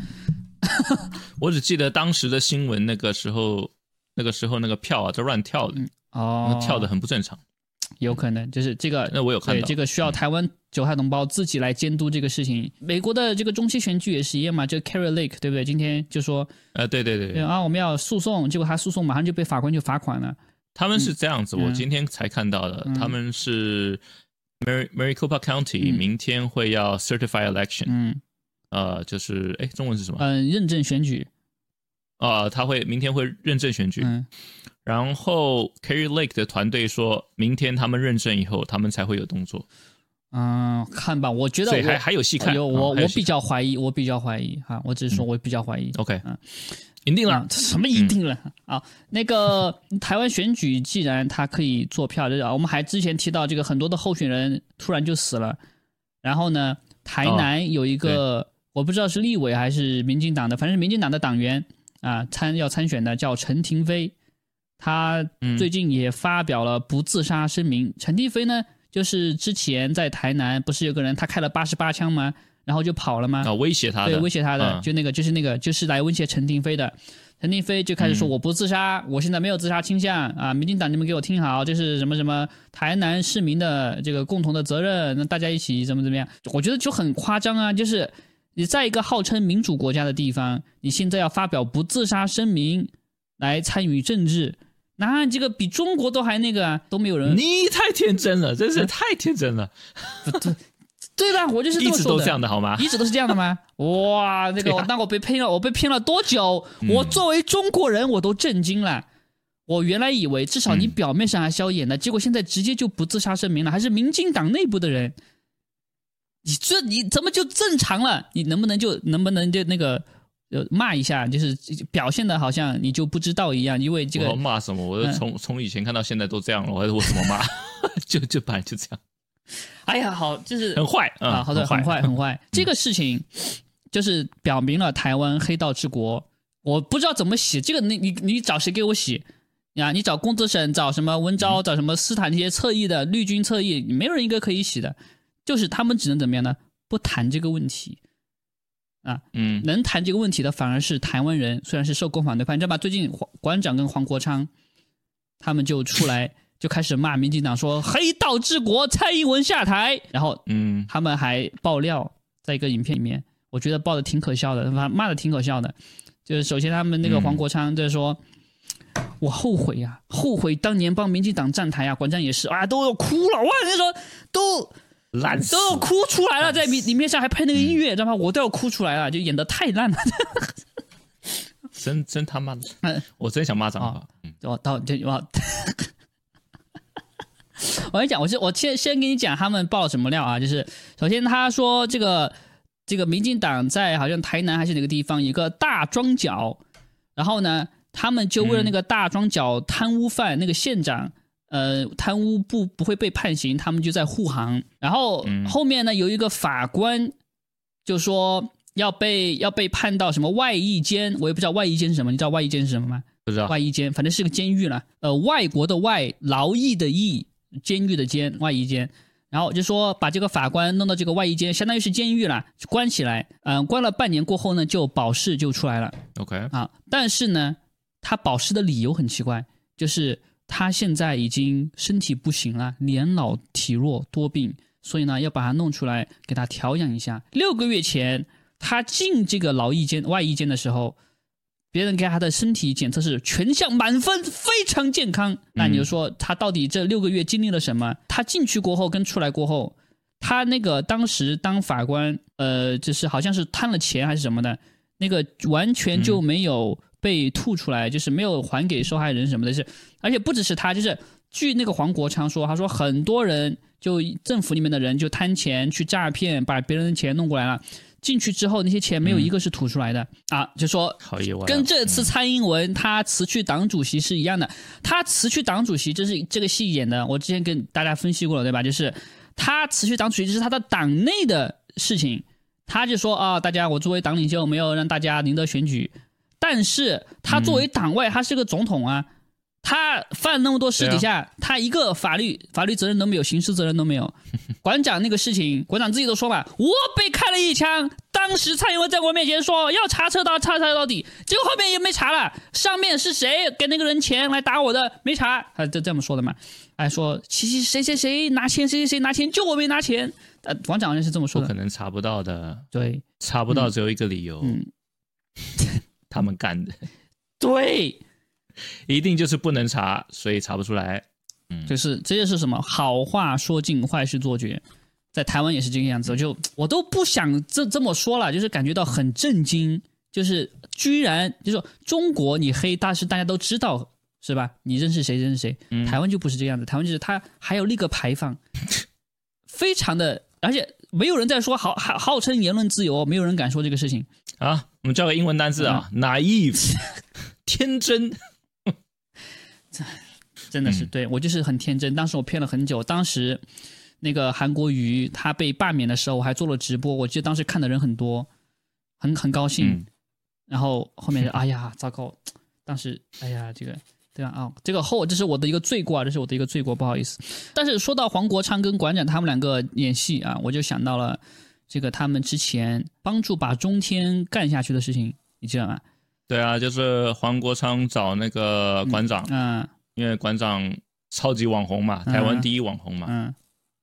B: 我只记得当时的新闻，那个时候，那个时候那个票啊，在乱跳的，哦，跳的很不正常。
A: 有可能就是这个，
B: 那我有看到，
A: 这个需要台湾韭菜同胞自己来监督这个事情。美国的这个中期选举也是一样嘛，就 Carrie Lake 对不对？今天就说，
B: 呃，对对对，
A: 啊，我们要诉讼，结果他诉讼马上就被法官就罚款了。
B: 他们是这样子，我今天才看到的，他们是 Mar Maricopa County 明天会要 Certify Election，嗯，呃，就是哎，中文是什么？
A: 嗯，认证选举。
B: 啊，他会明天会认证选举。然后 Carrie Lake 的团队说，明天他们认证以后，他们才会有动作。
A: 嗯，看吧，我觉得
B: 还还有戏看。
A: 有我我比较怀疑，我比较怀疑哈，我只是说我比较怀疑。
B: OK，嗯，赢定了？
A: 什么赢定了？啊，那个 台湾选举既然他可以做票，就是我们还之前提到这个很多的候选人突然就死了。然后呢，台南有一个我不知道是立委还是民进党的，反正是民进党的党员啊参要参选的，叫陈廷飞。他最近也发表了不自杀声明。陈帝飞呢，就是之前在台南不是有个人他开了八十八枪吗？然后就跑了吗？
B: 啊，威胁他
A: 的，对，威胁他的，就那个，就是那个，就是来威胁陈廷飞的。陈廷飞就开始说我不自杀，我现在没有自杀倾向啊！民进党你们给我听好，这是什么什么台南市民的这个共同的责任，那大家一起怎么怎么样？我觉得就很夸张啊！就是你在一个号称民主国家的地方，你现在要发表不自杀声明来参与政治。那这个比中国都还那个啊，都没有人。
B: 你太天真了，真是太天真了。
A: 对，对吧？我就是。
B: 一直都这样的好吗？
A: 一直都是这样的吗？哇，那个，那我被骗了，我被骗了多久？我作为中国人，我都震惊了。我原来以为至少你表面上还消演的，结果现在直接就不自杀声明了，还是民进党内部的人。你这你怎么就正常了？你能不能就能不能就那个？就骂一下，就是表现的好像你就不知道一样，因为这个
B: 骂什么？我从从以前看到现在都这样了，我我怎么骂？就就本来就这样。
A: 哎呀，好，就是
B: 很坏
A: 啊，好的，很坏，很坏。这个事情就是表明了台湾黑道之国。我不知道怎么洗这个，你你你找谁给我洗呀？你找公子省，找什么文昭，找什么斯坦这些侧翼的绿军侧翼，没有人一个可以洗的，就是他们只能怎么样呢？不谈这个问题。啊，嗯，能谈这个问题的反而是台湾人，虽然是受共反对派，你知道吧？最近黄馆长跟黄国昌他们就出来就开始骂民进党，说黑道治国，蔡英文下台。然后，嗯，他们还爆料在一个影片里面，我觉得爆的挺可笑的，骂骂的挺可笑的。就是首先他们那个黄国昌就是说，我后悔呀，后悔当年帮民进党站台啊，馆长也是啊，都要哭了，哇，那时候都。
B: 烂
A: 都要哭出来了，在里里面上还配那个音乐，知道吗？我都要哭出来了，就演的太烂了。
B: 真真他妈的！我真想骂脏话。
A: 我到就我，我跟你讲，我先我先先跟你讲他们爆了什么料啊？就是首先他说这个这个民进党在好像台南还是哪个地方一个大庄脚，然后呢，他们就为了那个大庄脚贪污犯那个县长。呃，贪污不不会被判刑，他们就在护航。然后后面呢，有一个法官就说，要被要被判到什么外役监，我也不知道外役监是什么，你知道外役监是什么吗？
B: 不知道。
A: 外役监反正是个监狱了，呃，外国的外，劳役的役，监狱的监，外役监。然后就说把这个法官弄到这个外衣间，相当于是监狱了，关起来。嗯，关了半年过后呢，就保释就出来了。
B: OK
A: 啊，但是呢，他保释的理由很奇怪，就是他现在已经身体不行了，年老体弱多病，所以呢要把他弄出来给他调养一下。六个月前他进这个劳役间外役间的时候。别人给他的身体检测是全项满分，非常健康。那你就说他到底这六个月经历了什么？他进去过后跟出来过后，他那个当时当法官，呃，就是好像是贪了钱还是什么的，那个完全就没有被吐出来，就是没有还给受害人什么的。是，而且不只是他，就是据那个黄国昌说，他说很多人就政府里面的人就贪钱去诈骗，把别人的钱弄过来了。进去之后，那些钱没有一个是吐出来的啊！就说跟这次蔡英文他辞去党主席是一样的。他辞去党主席，这是这个戏演的。我之前跟大家分析过了，对吧？就是他辞去党主席，这是他的党内的事情。他就说啊，大家，我作为党领袖，没有让大家赢得选举。但是他作为党外，他是个总统啊。他犯那么多事底下，他一个法律法律责任都没有，刑事责任都没有。馆长那个事情，馆长自己都说嘛，我被开了一枪。当时蔡英文在我面前说要查车到，查查到底，结果后面也没查了。上面是谁给那个人钱来打我的？没查，他就这么说的嘛？哎，说其实谁谁谁拿钱，谁谁谁拿钱，就我没拿钱。呃，馆长好像是这么说的。
B: 不可能查不到的。
A: 对，
B: 查不到只有一个理由，
A: 嗯，
B: 他们干的。
A: 对。
B: 一定就是不能查，所以查不出来。嗯，
A: 就是这就是什么好话说尽，坏事做绝，在台湾也是这个样子。就我都不想这这么说了，就是感觉到很震惊，就是居然就说中国你黑，但是大家都知道是吧？你认识谁认识谁？台湾就不是这样子，台湾就是他还有立个牌坊，非常的，而且没有人在说号号号称言论自由，没有人敢说这个事情
B: 啊。我们叫个英文单词啊，naive，天真。
A: 这 真的是对我就是很天真。当时我骗了很久。当时那个韩国瑜他被罢免的时候，我还做了直播。我记得当时看的人很多，很很高兴。然后后面哎呀，糟糕！当时哎呀，这个对吧？啊，这个后这是我的一个罪过啊，这是我的一个罪过，不好意思。但是说到黄国昌跟馆长他们两个演戏啊，我就想到了这个他们之前帮助把中天干下去的事情，你知道吗？
B: 对啊，就是黄国昌找那个馆长，
A: 嗯，
B: 因为馆长超级网红嘛，台湾第一网红嘛，
A: 嗯，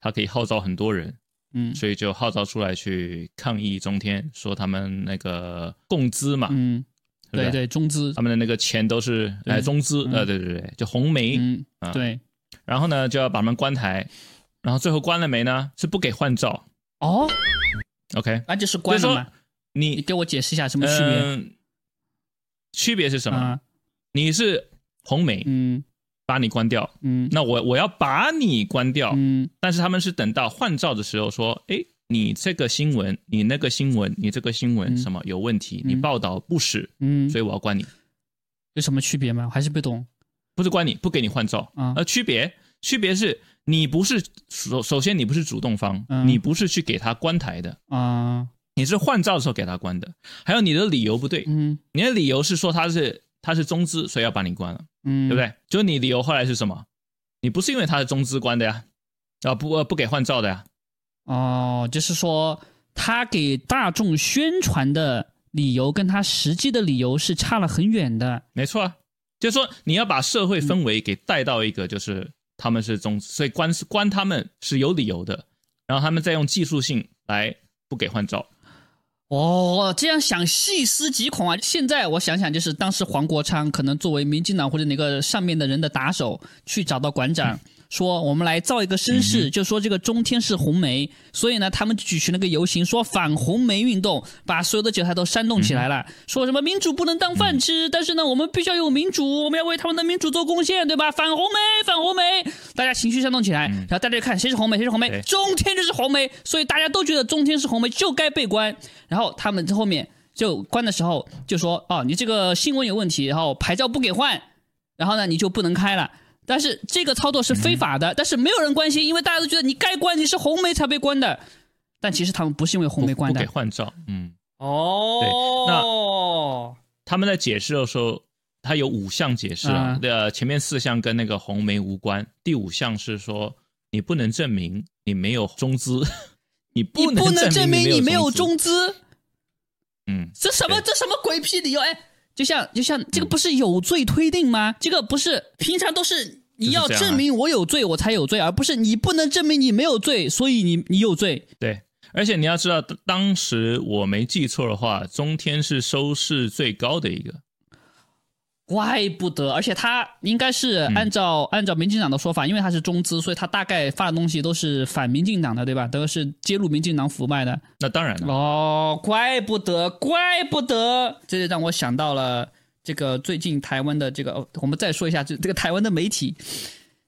B: 他可以号召很多人，
A: 嗯，
B: 所以就号召出来去抗议中天，说他们那个共资嘛，
A: 嗯，对对，中资，
B: 他们的那个钱都是来中资，呃，对对对，就红梅，
A: 嗯，对，
B: 然后呢就要把他们关台，然后最后关了没呢？是不给换照，
A: 哦
B: ，OK，
A: 那就是关了吗，
B: 你
A: 你给我解释一下什么区别？
B: 区别是什么？你是红梅，
A: 嗯，
B: 把你关掉，
A: 嗯，
B: 那我我要把你关掉，
A: 嗯，
B: 但是他们是等到换照的时候说，哎，你这个新闻，你那个新闻，你这个新闻什么有问题？你报道不实，
A: 嗯，
B: 所以我要关你。
A: 有什么区别吗？还是不懂？
B: 不是关你，不给你换照
A: 啊。
B: 呃区别，区别是你不是首首先你不是主动方，你不是去给他关台的。
A: 啊。
B: 你是换照的时候给他关的，还有你的理由不对，
A: 嗯，
B: 你的理由是说他是他是中资，所以要把你关了，
A: 嗯，
B: 对不对？就你理由后来是什么？你不是因为他是中资关的呀，啊不不给换照的呀？
A: 哦，就是说他给大众宣传的理由跟他实际的理由是差了很远的，
B: 没错啊，就是说你要把社会氛围给带到一个就是他们是中资，所以关关他们是有理由的，然后他们再用技术性来不给换照。
A: 哦，这样想细思极恐啊！现在我想想，就是当时黄国昌可能作为民进党或者哪个上面的人的打手，去找到馆长。说我们来造一个声势，就说这个中天是红梅，所以呢，他们举行了个游行，说反红梅运动，把所有的韭菜都煽动起来了。说什么民主不能当饭吃，但是呢，我们必须要有民主，我们要为他们的民主做贡献，对吧？反红梅，反红梅，大家情绪煽动起来，然后大家就看谁是红梅，谁是红梅，中天就是红梅，所以大家都觉得中天是红梅，就该被关。然后他们后面就关的时候就说，哦，你这个新闻有问题，然后牌照不给换，然后呢，你就不能开了。但是这个操作是非法的，但是没有人关心，因为大家都觉得你该关，你是红梅才被关的。但其实他们不是因为红梅关的，
B: 不给换照。嗯，哦，对，那他们在解释的时候，他有五项解释啊，呃，前面四项跟那个红梅无关，第五项是说你不能证明你没有中资，
A: 你
B: 不
A: 能证明你没
B: 有
A: 中
B: 资，嗯，
A: 这什么这什么鬼屁理由？哎，就像就像这个不是有罪推定吗？这个不是平常都是你要证明我有罪我才有罪，而不是你不能证明你没有罪，所以你你有罪，
B: 对。而且你要知道，当时我没记错的话，中天是收视最高的一个，
A: 怪不得。而且他应该是按照按照民进党的说法，因为他是中资，所以他大概发的东西都是反民进党的，对吧？都是揭露民进党腐败的。
B: 那当然了。
A: 哦，怪不得，怪不得，这就让我想到了这个最近台湾的这个，我们再说一下这这个台湾的媒体，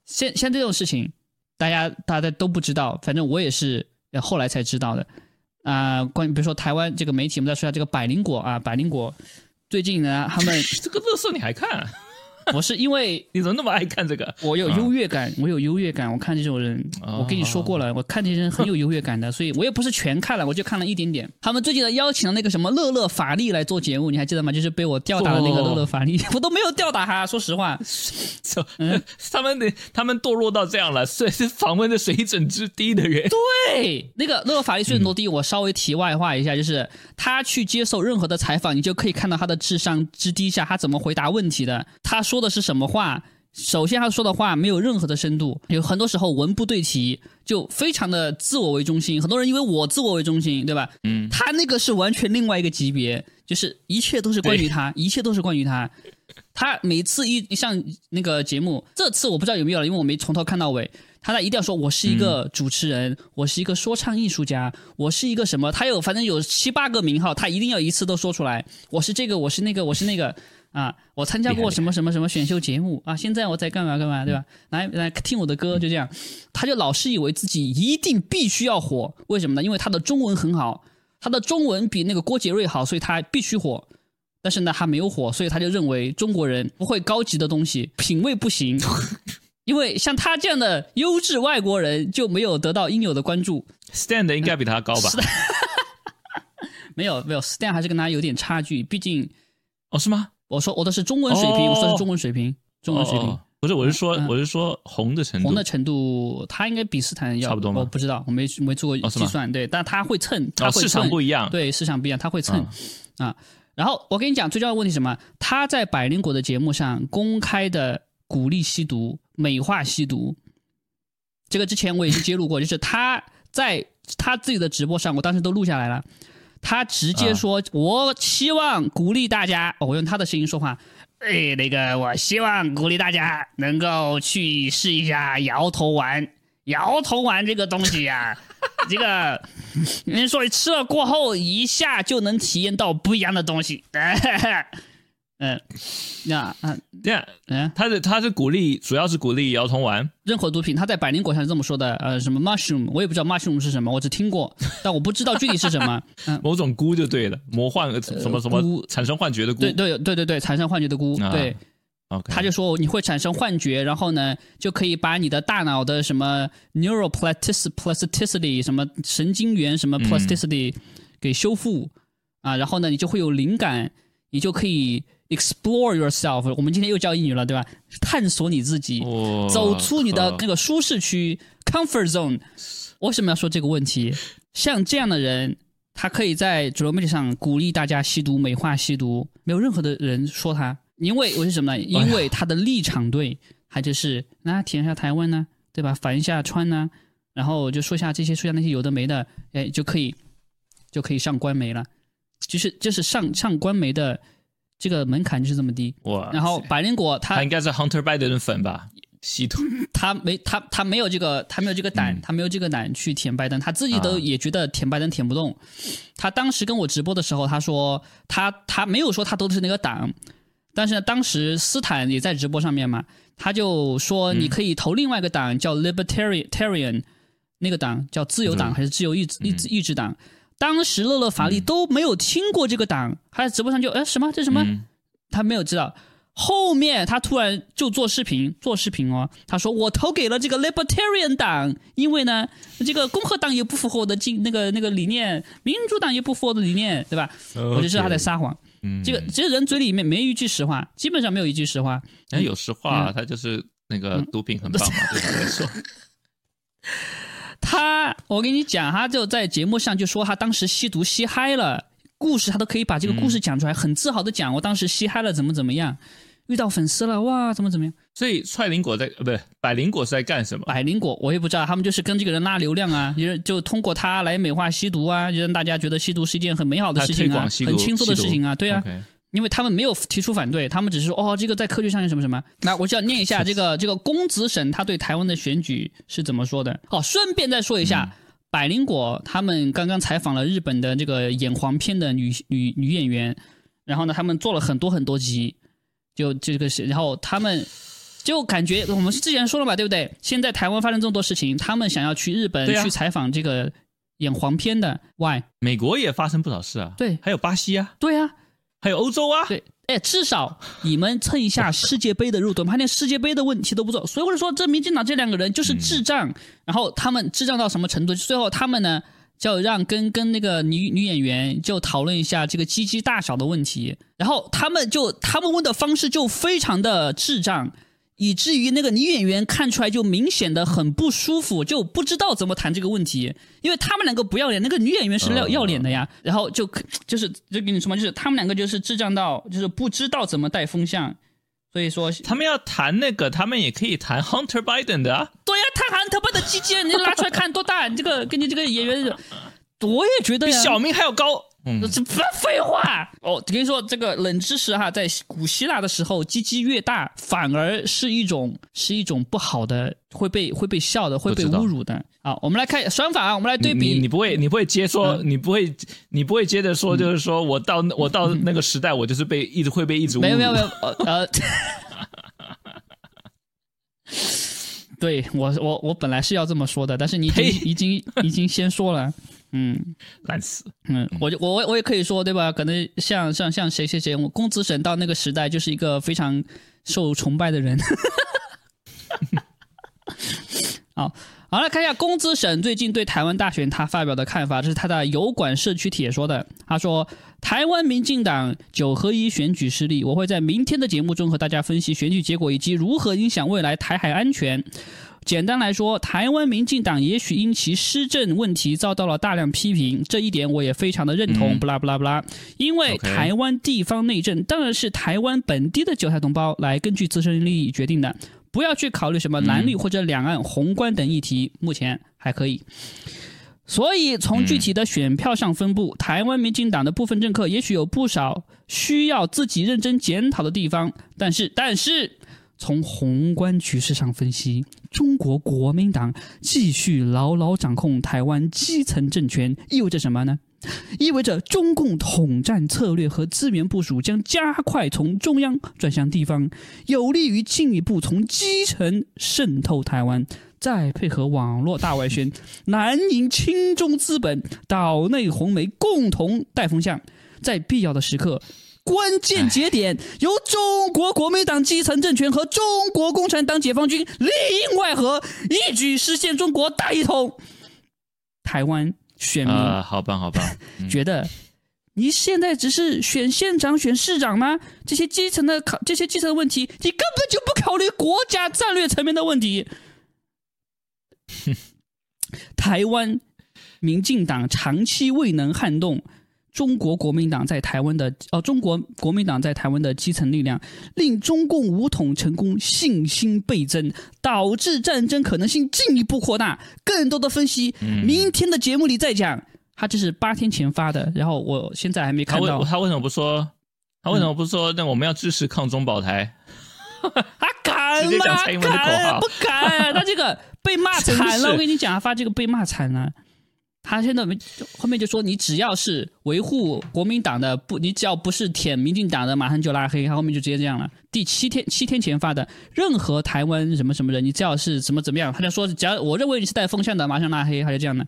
A: 像像这种事情，大家大家都不知道，反正我也是。后来才知道的，啊，关于比如说台湾这个媒体，我们再说一下这个百灵果啊，百灵果最近呢，他们
B: 这个乐色你还看？
A: 我是因为
B: 你怎么那么爱看这个？
A: 我有优越感，我有优越感。我看这种人，我跟你说过了，我看这些人很有优越感的，所以我也不是全看了，我就看了一点点。他们最近的邀请了那个什么乐乐法力来做节目，你还记得吗？就是被我吊打的那个乐乐法力，我都没有吊打他。说实话，
B: 他们的他们堕落到这样了，算是访问的水准之低的人。
A: 对，那个乐乐法力水准多低？我稍微题外话一下，就是他去接受任何的采访，你就可以看到他的智商之低下，他怎么回答问题的。他说的是什么话？首先，他说的话没有任何的深度，有很多时候文不对题，就非常的自我为中心。很多人因为我自我为中心，对吧？嗯，他那个是完全另外一个级别，就是一切都是关于他，一切都是关于他。他每次一上那个节目，这次我不知道有没有了，因为我没从头看到尾。他在一定要说，我是一个主持人，我是一个说唱艺术家，我是一个什么？他有反正有七八个名号，他一定要一次都说出来。我是这个，我是那个，我是那个。啊，我参加过什么什么什么选秀节目啊？现在我在干嘛干嘛，对吧？来来听我的歌，就这样。他就老是以为自己一定必须要火，为什么呢？因为他的中文很好，他的中文比那个郭杰瑞好，所以他必须火。但是呢，他没有火，所以他就认为中国人不会高级的东西，品味不行。因为像他这样的优质外国人就没有得到应有的关注。
B: Stand 应该比他高吧？
A: 没有没有，Stand 还是跟他有点差距，毕竟
B: 哦，是吗？
A: 我说我的是中文水平，我说是中文水平，中文水平。
B: 不是，我是说我是说红的程度，
A: 红的程度，他应该比斯坦要
B: 差不多吗？
A: 我不知道，我没没做过计算，对，但他会蹭，他会
B: 市场不一样，
A: 对，市场不一样，他会蹭。啊。然后我跟你讲最重要的问题什么？他在百灵果的节目上公开的鼓励吸毒、美化吸毒，这个之前我已经揭露过，就是他在他自己的直播上，我当时都录下来了。他直接说：“我希望鼓励大家，我用他的声音说话。哎，那个，我希望鼓励大家能够去试一下摇头丸。摇头丸这个东西呀，这个人说吃了过后一下就能体验到不一样的东西。”嗯，那嗯，
B: 这样，嗯，他是他是鼓励，主要是鼓励摇头丸。
A: 任何毒品，他在百灵果上是这么说的，呃，什么 mushroom，我也不知道 mushroom 是什么，我只听过，但我不知道具体是什么。嗯，
B: 某种菇就对了，魔幻什么什么产生幻觉的菇。
A: 对对对对对，产生幻觉的菇。对，他就说你会产生幻觉，然后呢，就可以把你的大脑的什么 neural plasticity 什么神经元什么 plasticity 给修复啊，然后呢，你就会有灵感，你就可以。Explore yourself，我们今天又教英语了，对吧？探索你自己，走出你的那个舒适区 （comfort zone）。为什么要说这个问题？像这样的人，他可以在主流媒体上鼓励大家吸毒、美化吸毒，没有任何的人说他，因为为什么呢？因为他的立场对，他就是那舔一下台湾呢，对吧？反一下川呢，然后就说下这些，说下那些有的没的，哎，就可以就可以上官媒了。就是就是上上官媒的。这个门槛就是这么低，哇！然后百灵果他
B: 他应该是 Hunter Biden 的粉吧？系统，
A: 他没他他没有这个他没有这个胆，他没有这个胆去舔拜登，他自己都也觉得舔拜登舔不动。他当时跟我直播的时候，他说他他没有说他都是那个党，但是呢，当时斯坦也在直播上面嘛，他就说你可以投另外一个党叫 Libertarian，那个党叫自由党还是自由意志意志意志党。当时乐乐法力都没有听过这个党，他在直播上就哎什么这什么，他没有知道。后面他突然就做视频，做视频哦。他说我投给了这个 Libertarian 党，因为呢，这个共和党也不符合我的经那个那个理念，民主党也不符合我的理念，对吧？我就知道他在撒谎。嗯，这个其实人嘴里面没一句实话，基本上没有一句实话。
B: 哎，有实话，他就是那个毒品很棒嘛，对他来说。
A: 他，我跟你讲，他就在节目上就说他当时吸毒吸嗨了，故事他都可以把这个故事讲出来，很自豪的讲，我当时吸嗨了，怎么怎么样。遇到粉丝了哇，怎么怎么样？
B: 所以踹林果在呃，不是百灵果是在干什么？
A: 百灵果我也不知道，他们就是跟这个人拉流量啊，就就通过他来美化吸毒啊，就让大家觉得吸毒是一件很美好的事情啊，很轻松的事情啊，对啊，因为他们没有提出反对，他们只是说哦，这个在科学上有什么什么。那我就要念一下这个这个公子沈他对台湾的选举是怎么说的。哦，顺便再说一下，百灵果他们刚刚采访了日本的这个演黄片的女女女演员，然后呢，他们做了很多很多集。就这个是，然后他们就感觉我们之前说了嘛，对不对？现在台湾发生这么多事情，他们想要去日本去采访这个演黄片的。Why？
B: 美国也发生不少事啊。
A: 对，
B: 还有巴西啊。
A: 对啊，
B: 还有欧洲啊。
A: 对，哎，至少你们蹭一下 世界杯的热度，他连世界杯的问题都不做。所以我就说，这民进党这两个人就是智障。然后他们智障到什么程度？最后他们呢？就让跟跟那个女女演员就讨论一下这个鸡鸡大小的问题，然后他们就他们问的方式就非常的智障，以至于那个女演员看出来就明显的很不舒服，就不知道怎么谈这个问题，因为他们两个不要脸，那个女演员是要要脸的呀，然后就就是就跟你说嘛，就是他们两个就是智障到就是不知道怎么带风向。所以说，
B: 他们要谈那个，他们也可以谈 Hunter Biden 的啊。
A: 对呀，他 Hunter Biden 的鸡鸡，你拉出来看多大？你这个跟你这个演员，我也觉得
B: 比小明还要高。
A: 嗯，这不废话哦！我跟你说，这个冷知识哈，在古希腊的时候，鸡鸡越大，反而是一种是一种不好的，会被会被笑的，会被侮辱的。啊，我们来看相反啊，我们来对比。
B: 你不会，你不会接说，你不会，你不会接着说，就是说我到我到那个时代，我就是被一直会被一直侮辱。
A: 没有没有没有，呃，对我我我本来是要这么说的，但是你已经已经已经先说了。嗯，
B: 烂死。
A: 嗯，我就我我也可以说，对吧？可能像像像谁谁谁，我公子神到那个时代就是一个非常受崇拜的人。好，好来看一下公子沈最近对台湾大选他发表的看法，这是他的油管社区帖说的。他说：“台湾民进党九合一选举失利，我会在明天的节目中和大家分析选举结果以及如何影响未来台海安全。”简单来说，台湾民进党也许因其施政问题遭到了大量批评，这一点我也非常的认同。不啦不啦不啦，因为台湾地方内政当然是台湾本地的韭菜同胞来根据自身利益决定的，不要去考虑什么蓝绿或者两岸宏观等议题，目前还可以。所以从具体的选票上分布，台湾民进党的部分政客也许有不少需要自己认真检讨的地方，但是但是。从宏观局势上分析，中国国民党继续牢牢掌控台湾基层政权，意味着什么呢？意味着中共统战策略和资源部署将加快从中央转向地方，有利于进一步从基层渗透台湾。再配合网络大外宣，南营亲中资本、岛内红媒共同带风向，在必要的时刻。关键节点由中国国民党基层政权和中国共产党解放军里应外合，一举实现中国大一统。台湾选民
B: 啊，好棒好棒，
A: 觉得你现在只是选县长、选市长吗？这些基层的考，这些基层的问题，你根本就不考虑国家战略层面的问题。台湾民进党长期未能撼动。中国国民党在台湾的哦，中国国民党在台湾的基层力量，令中共武统成功信心倍增，导致战争可能性进一步扩大。更多的分析，明天的节目里再讲。他这是八天前发的，然后我现在还没看到。
B: 他为什么不说？他为什么不说？那我们要支持抗中保台？
A: 他敢吗？敢不敢？他这个被骂惨了。我跟你讲，他发这个被骂惨了。他现在没后面就说你只要是维护国民党的不，你只要不是舔民进党的，马上就拉黑。他后面就直接这样了。第七天七天前发的，任何台湾什么什么人，你只要是怎么怎么样，他就说只要我认为你是带风向的，马上拉黑。他就这样的。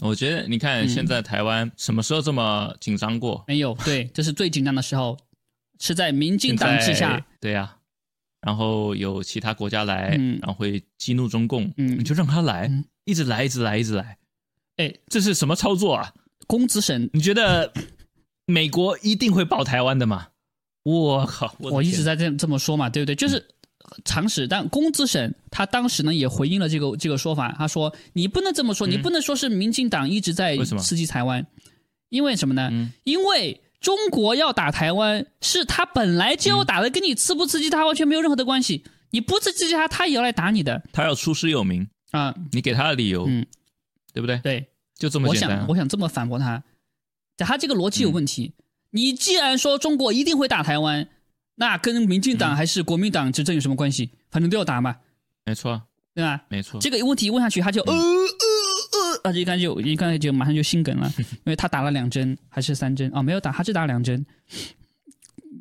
B: 我觉得你看现在台湾什么时候这么紧张过？
A: 没有，对，这是最紧张的时候。是在民进党之下。
B: 对呀，然后有其他国家来，然后会激怒中共，嗯你就让他来，一直来，一直来，一直来。
A: 哎，
B: 这是什么操作啊？
A: 公子审，
B: 你觉得美国一定会保台湾的吗？我靠！
A: 我一直在这这么说嘛，对不对？就是常识。但公子审他当时呢也回应了这个这个说法，他说：“你不能这么说，你不能说是民进党一直在刺激台湾。”因为什么呢？因为中国要打台湾，是他本来就要打的，跟你刺不刺激他完全没有任何的关系。你不刺激他，他也要来打你的。
B: 他要出师有名
A: 啊！
B: 你给他的理由，嗯，对不对？
A: 对，
B: 就这么
A: 简单。我想，我想这么反驳他，他这个逻辑有问题。你既然说中国一定会打台湾，那跟民进党还是国民党执政有什么关系？反正都要打嘛。
B: 没错，
A: 对吧？
B: 没错。
A: 这个问题问下去，他就呃。啊，一看就一看就马上就心梗了，因为他打了两针还是三针哦，没有打，他只打两针。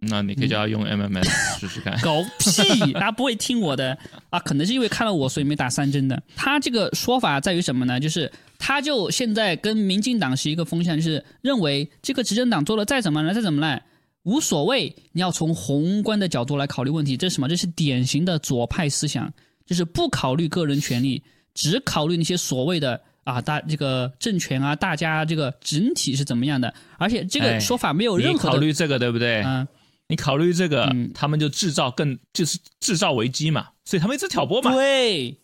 B: 那你可以叫他用 MMS 试试看。
A: 狗屁，他不会听我的啊！可能是因为看了我，所以没打三针的。他这个说法在于什么呢？就是他就现在跟民进党是一个风向，就是认为这个执政党做的再怎么烂再怎么烂无所谓，你要从宏观的角度来考虑问题。这是什么？这是典型的左派思想，就是不考虑个人权利，只考虑那些所谓的。啊，大这个政权啊，大家这个整体是怎么样的？而且这个说法没有任何
B: 考虑这个，对不对？嗯，你考虑这个，他们就制造更就是制造危机嘛，所以他们一直挑拨嘛。
A: 对，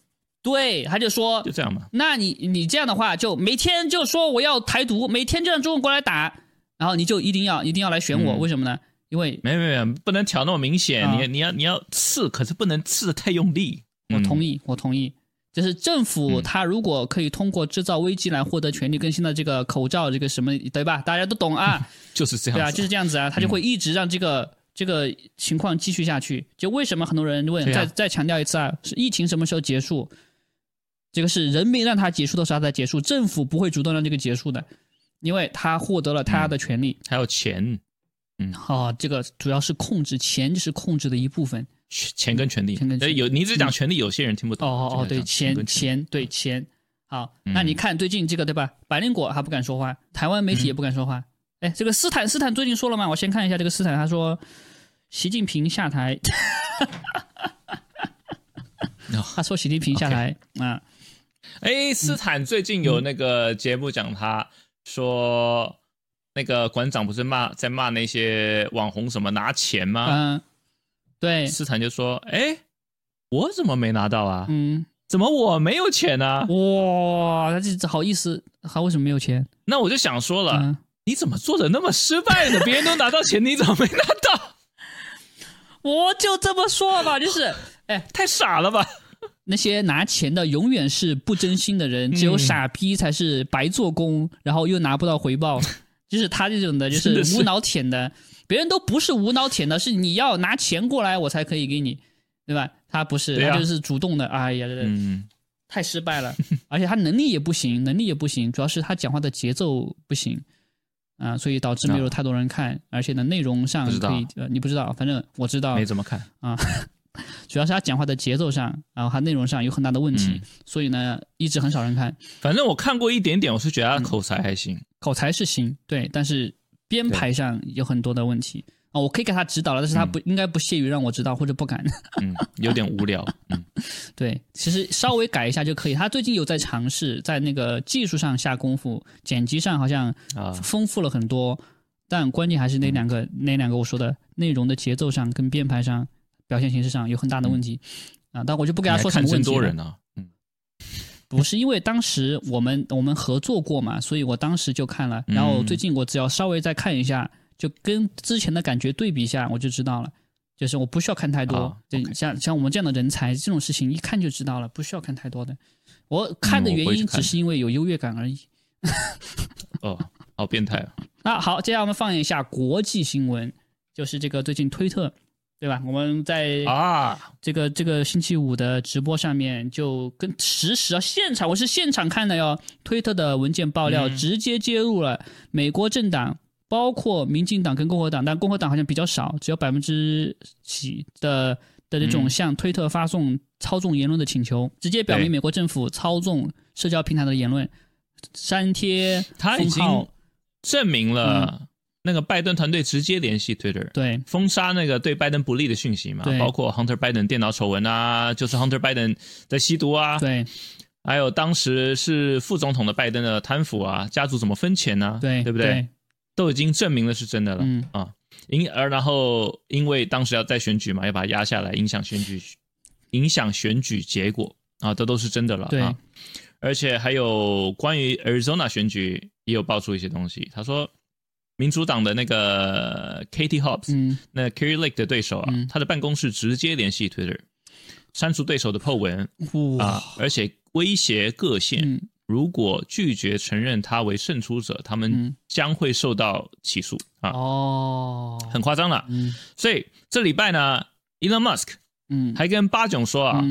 A: 对，他就说
B: 就这样嘛。
A: 那你你这样的话，就每天就说我要台独，每天就让中国过来打，然后你就一定要一定要来选我，为什么呢？因为
B: 没没没，不能挑那么明显，你你要你要刺，可是不能刺的太用力。
A: 我同意，我同意。就是政府，他如果可以通过制造危机来获得权力，更新的这个口罩，这个什么，对吧？大家都懂啊，
B: 就是这样，
A: 对啊，就是这样子啊，他就会一直让这个这个情况继续下去。就为什么很多人问，再再强调一次啊，是疫情什么时候结束？这个是人民让他结束的时候他才结束，政府不会主动让这个结束的，因为他获得了他的权利，
B: 还有钱，
A: 嗯，好，这个主要是控制，钱就是控制的一部分。
B: 钱跟权利，有你只讲权利，有些人听不懂。
A: 哦哦哦，对，钱钱对钱。好，那你看最近这个对吧？百灵果还不敢说话，台湾媒体也不敢说话。哎，这个斯坦斯坦最近说了吗？我先看一下这个斯坦，他说习近平下台。他说习近平下台啊。
B: 哎，斯坦最近有那个节目讲，他说那个馆长不是骂在骂那些网红什么拿钱吗？
A: 嗯。对，
B: 斯坦就说：“哎，我怎么没拿到啊？嗯，怎么我没有钱呢？
A: 哇，他这好意思，他为什么没有钱？
B: 那我就想说了，你怎么做的那么失败呢？别人都拿到钱，你怎么没拿到？
A: 我就这么说吧，就是，哎，
B: 太傻了吧？
A: 那些拿钱的永远是不真心的人，只有傻逼才是白做工，然后又拿不到回报，就是他这种的，就是 无脑舔的。”别人都不是无脑舔的，是你要拿钱过来，我才可以给你，对吧？他不是，他就是主动的。哎呀，太失败了，而且他能力也不行，能力也不行，主要是他讲话的节奏不行啊，所以导致没有太多人看。而且呢，内容上可以，呃，你不知道，反正我知道，
B: 没怎么看
A: 啊。主要是他讲话的节奏上，然后他内容上有很大的问题，所以呢，一直很少人看。
B: 反正我看过一点点，我是觉得他口才还行，
A: 口才是行，对，但是。编排上有很多的问题啊，我可以给他指导了，但是他不应该不屑于让我指导或者不敢。
B: 嗯，有点无聊。嗯，
A: 对，其实稍微改一下就可以。他最近有在尝试在那个技术上下功夫，剪辑上好像啊丰富了很多，但关键还是那两个那两个我说的内容的节奏上跟编排上表现形式上有很大的问题啊。但我就不给他说什么问题了。不是因为当时我们我们合作过嘛，所以我当时就看了。然后最近我只要稍微再看一下，就跟之前的感觉对比一下，我就知道了。就是我不需要看太多，就像像我们这样的人才，这种事情一看就知道了，不需要看太多的。我看的原因只是因为有优越感而已。
B: 哦，好变态啊！
A: 那好，接下来我们放一下国际新闻，就是这个最近推特。对吧？我们在
B: 啊，
A: 这个这个星期五的直播上面就跟实时啊现场，我是现场看的哟。推特的文件爆料直接揭露了美国政党，包括民进党跟共和党，但共和党好像比较少，只有百分之几的的这种向推特发送操纵言论的请求，直接表明美国政府操纵社交平台的言论，删帖，
B: 他已经证明了那个拜登团队直接联系 Twitter，
A: 对，
B: 封杀那个对拜登不利的讯息嘛，包括 Hunter Biden 电脑丑闻啊，就是 Hunter Biden 在吸毒啊，
A: 对，
B: 还有当时是副总统的拜登的贪腐啊，家族怎么分钱呢？
A: 对，
B: 对不对？都已经证明了是真的了啊，因而然后因为当时要再选举嘛，要把它压下来，影响选举，影响选举结果啊，这都是真的了啊。而且还有关于 Arizona 选举也有爆出一些东西，他说。民主党的那个 Katie Hobbs，那 Kerry Lake 的对手啊，他的办公室直接联系 Twitter，删除对手的 po 文啊，而且威胁各县，如果拒绝承认他为胜出者，他们将会受到起诉啊。哦，很夸张了。所以这礼拜呢，Elon Musk，嗯，还跟八囧说啊。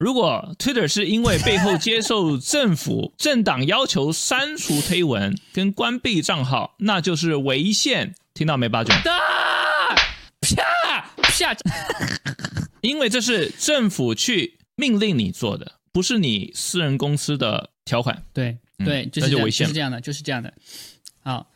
B: 如果 Twitter 是因为背后接受政府政党要求删除推文跟关闭账号，那就是违宪，听到没，八九？
A: 啪啪！
B: 因为这是政府去命令你做的，不是你私人公司的条款。
A: 对对，就是
B: 就违宪，
A: 是这样的，就是这样的。好，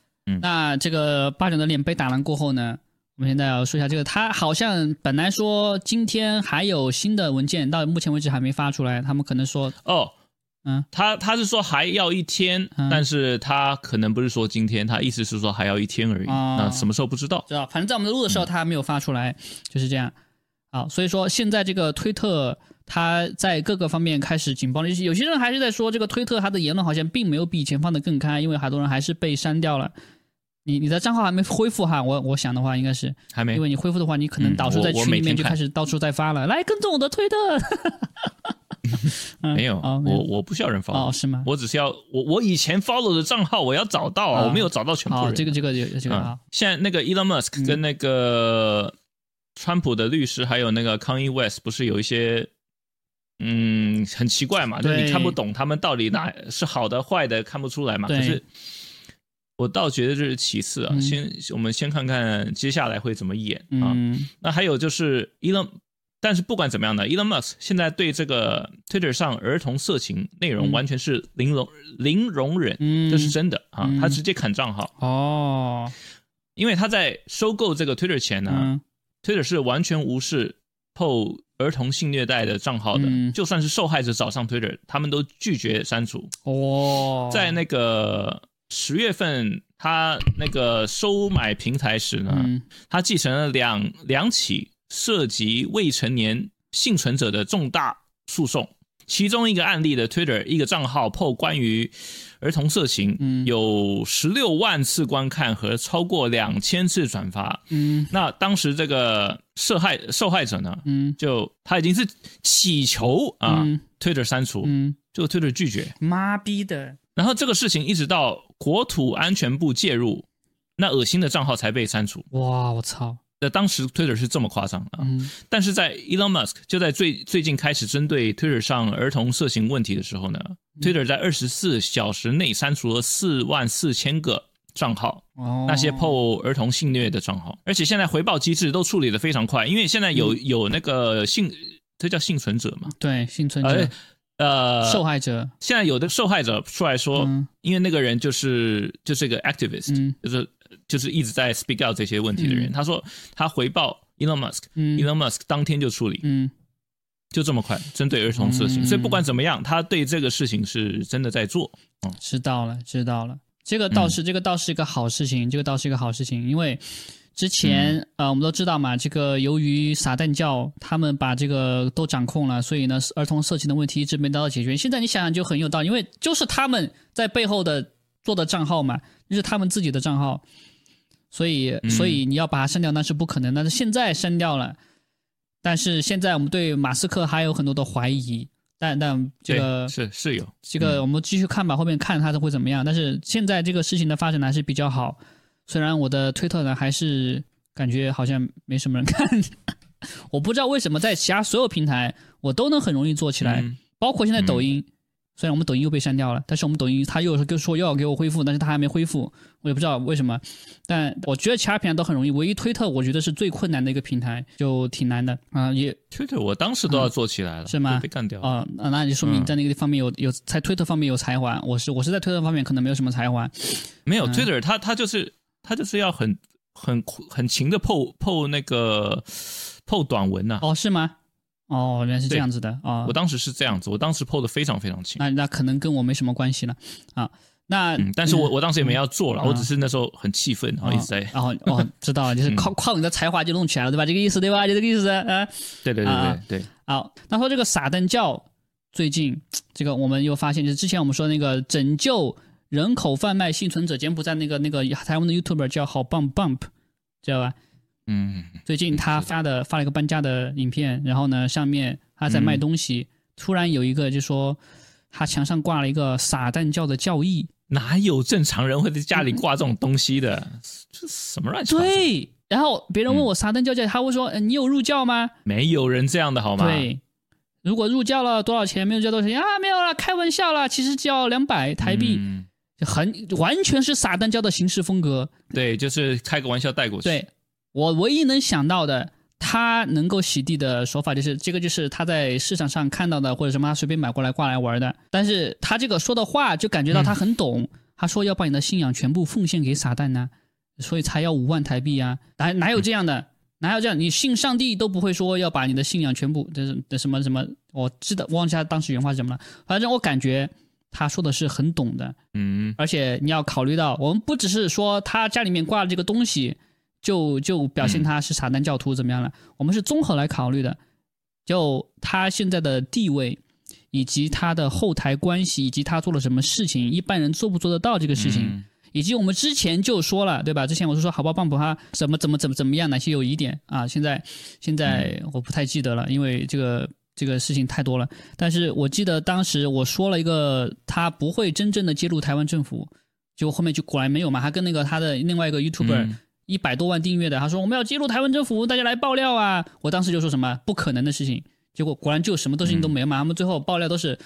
A: 那这个八九的脸被打完过后呢？我们现在要说一下这个，他好像本来说今天还有新的文件，到目前为止还没发出来。他们可能说，
B: 哦，嗯，他他是说还要一天，但是他可能不是说今天，他意思是说还要一天而已。那什么时候不知道？
A: 知道，反正在我们录的时候他还没有发出来，就是这样。好，所以说现在这个推特，他在各个方面开始紧绷了。有些人还是在说，这个推特他的言论好像并没有比以前放得更开，因为很多人还是被删掉了。你你的账号还没恢复哈，我我想的话应该是
B: 还没，
A: 因为你恢复的话，你可能导致在群里面就开始到处在发了，来跟踪我的推特。
B: 没有，我我不需要人 follow，
A: 哦是吗？
B: 我只是要我我以前 follow 的账号我要找到啊，我没有找到全部人。
A: 这个这个这个啊，
B: 现在那个 Elon Musk 跟那个川普的律师还有那个 Kanye West 不是有一些嗯很奇怪嘛？就你看不懂他们到底哪是好的坏的看不出来嘛？可是。我倒觉得这是其次啊，先我们先看看接下来会怎么演啊。那还有就是 Elon，但是不管怎么样呢，Elon Musk 现在对这个 Twitter 上儿童色情内容完全是零容零容忍，这是真的啊，他直接砍账号哦。因为他在收购这个 Twitter 前呢，Twitter 是完全无视 PO 儿童性虐待的账号的，就算是受害者找上 Twitter，他们都拒绝删除哦。在那个。十月份，他那个收买平台时呢，他继承了两两起涉及未成年幸存者的重大诉讼。其中一个案例的 Twitter 一个账号破关于儿童色情，有十六万次观看和超过两千次转发。嗯，那当时这个受害受害者呢，嗯，就他已经是祈求啊，Twitter 删除，嗯，就 Twitter 拒绝。
A: 妈逼的！
B: 然后这个事情一直到国土安全部介入，那恶心的账号才被删除。
A: 哇，我操！
B: 那当时 Twitter 是这么夸张啊。嗯。但是在 Elon Musk 就在最最近开始针对 Twitter 上儿童色情问题的时候呢，Twitter 在二十四小时内删除了四万四千个账号，那些 PO 儿童性虐的账号，而且现在回报机制都处理的非常快，因为现在有有那个幸，这叫幸存者嘛？
A: 对，幸存者。呃，受害者。
B: 现在有的受害者出来说，因为那个人就是就是一个 activist，就是就是一直在 speak out 这些问题的人。他说他回报 Elon Musk，Elon Musk 当天就处理，嗯，就这么快，针对儿童色情。所以不管怎么样，他对这个事情是真的在做。
A: 嗯，知道了，知道了，这个倒是这个倒是一个好事情，这个倒是一个好事情，因为。之前呃，我们都知道嘛，这个由于撒旦教他们把这个都掌控了，所以呢，儿童色情的问题一直没得到解决。现在你想想就很有道理，因为就是他们在背后的做的账号嘛，就是他们自己的账号，所以所以你要把它删掉那是不可能。但是现在删掉了，但是现在我们对马斯克还有很多的怀疑，但但这个
B: 是是有
A: 这个我们继续看吧，后面看他会怎么样。但是现在这个事情的发展还是比较好。虽然我的推特呢，还是感觉好像没什么人看，我不知道为什么在其他所有平台我都能很容易做起来，包括现在抖音，虽然我们抖音又被删掉了，但是我们抖音他又是说又要给我恢复，但是他还没恢复，我也不知道为什么。但我觉得其他平台都很容易，唯一推特我觉得是最困难的一个平台，就挺难的啊。也
B: 推特我当时都要做起来了，
A: 是吗？
B: 被干掉
A: 啊？那就说明在那个方面有有在推特方面有才华，我是我是在推特方面可能没有什么才华。
B: 没有 Twitter，他他就是。他就是要很很很勤的 PO PO 那个 PO 短文呐。
A: 哦，是吗？哦，原来是这样子的啊！
B: 我当时是这样子，我当时 PO 的非常非常勤。
A: 那那可能跟我没什么关系了啊。那
B: 但是我我当时也没要做了，我只是那时候很气愤，然后一直在。
A: 然后哦，知道了，就是靠靠你的才华就弄起来了，对吧？这个意思对吧？就这个意思啊。
B: 对对对对对。
A: 好，那说这个撒旦教最近这个我们又发现，就是之前我们说那个拯救人口贩卖幸存者柬埔寨那个那个台湾的 YouTuber 叫好棒 Bump，知道吧？
B: 嗯。
A: 最近他发的发了一个搬家的影片，然后呢上面他在卖东西，突然有一个就说他墙上挂了一个撒旦教的教义。
B: 哪有正常人会在家里挂这种东西的？这什么乱七八糟？
A: 对。然后别人问我撒旦教教，他会说：“你有入教吗？”
B: 没有人这样的好吗？
A: 对。如果入教了多少钱？没有交多少钱啊？没有了，开玩笑了。其实只要两百台币，很完全是撒旦教的行事风格。
B: 对，就是开个玩笑带过去。
A: 对我唯一能想到的，他能够洗地的手法，就是这个，就是他在市场上看到的，或者什么他随便买过来挂来玩的。但是他这个说的话，就感觉到他很懂。他说要把你的信仰全部奉献给撒旦呢，所以才要五万台币啊！哪哪有这样的？哪有这样？你信上帝都不会说要把你的信仰全部的的什么什么？我知道忘记他当时原话是什么了。反正我感觉他说的是很懂的，
B: 嗯。
A: 而且你要考虑到，我们不只是说他家里面挂了这个东西，就就表现他是撒旦教徒怎么样了？我们是综合来考虑的，就他现在的地位。以及他的后台关系，以及他做了什么事情，一般人做不做得到这个事情？以及我们之前就说了，对吧？之前我是说好吧，棒棒哈，怎么怎么怎么怎么样，哪些有疑点啊？现在现在我不太记得了，因为这个这个事情太多了。但是我记得当时我说了一个，他不会真正的揭露台湾政府，结果后面就果然没有嘛。他跟那个他的另外一个 YouTuber 一百多万订阅的，他说我们要揭露台湾政府，大家来爆料啊！我当时就说什么不可能的事情。结果果然就什么事情都没有嘛，他们最后爆料都是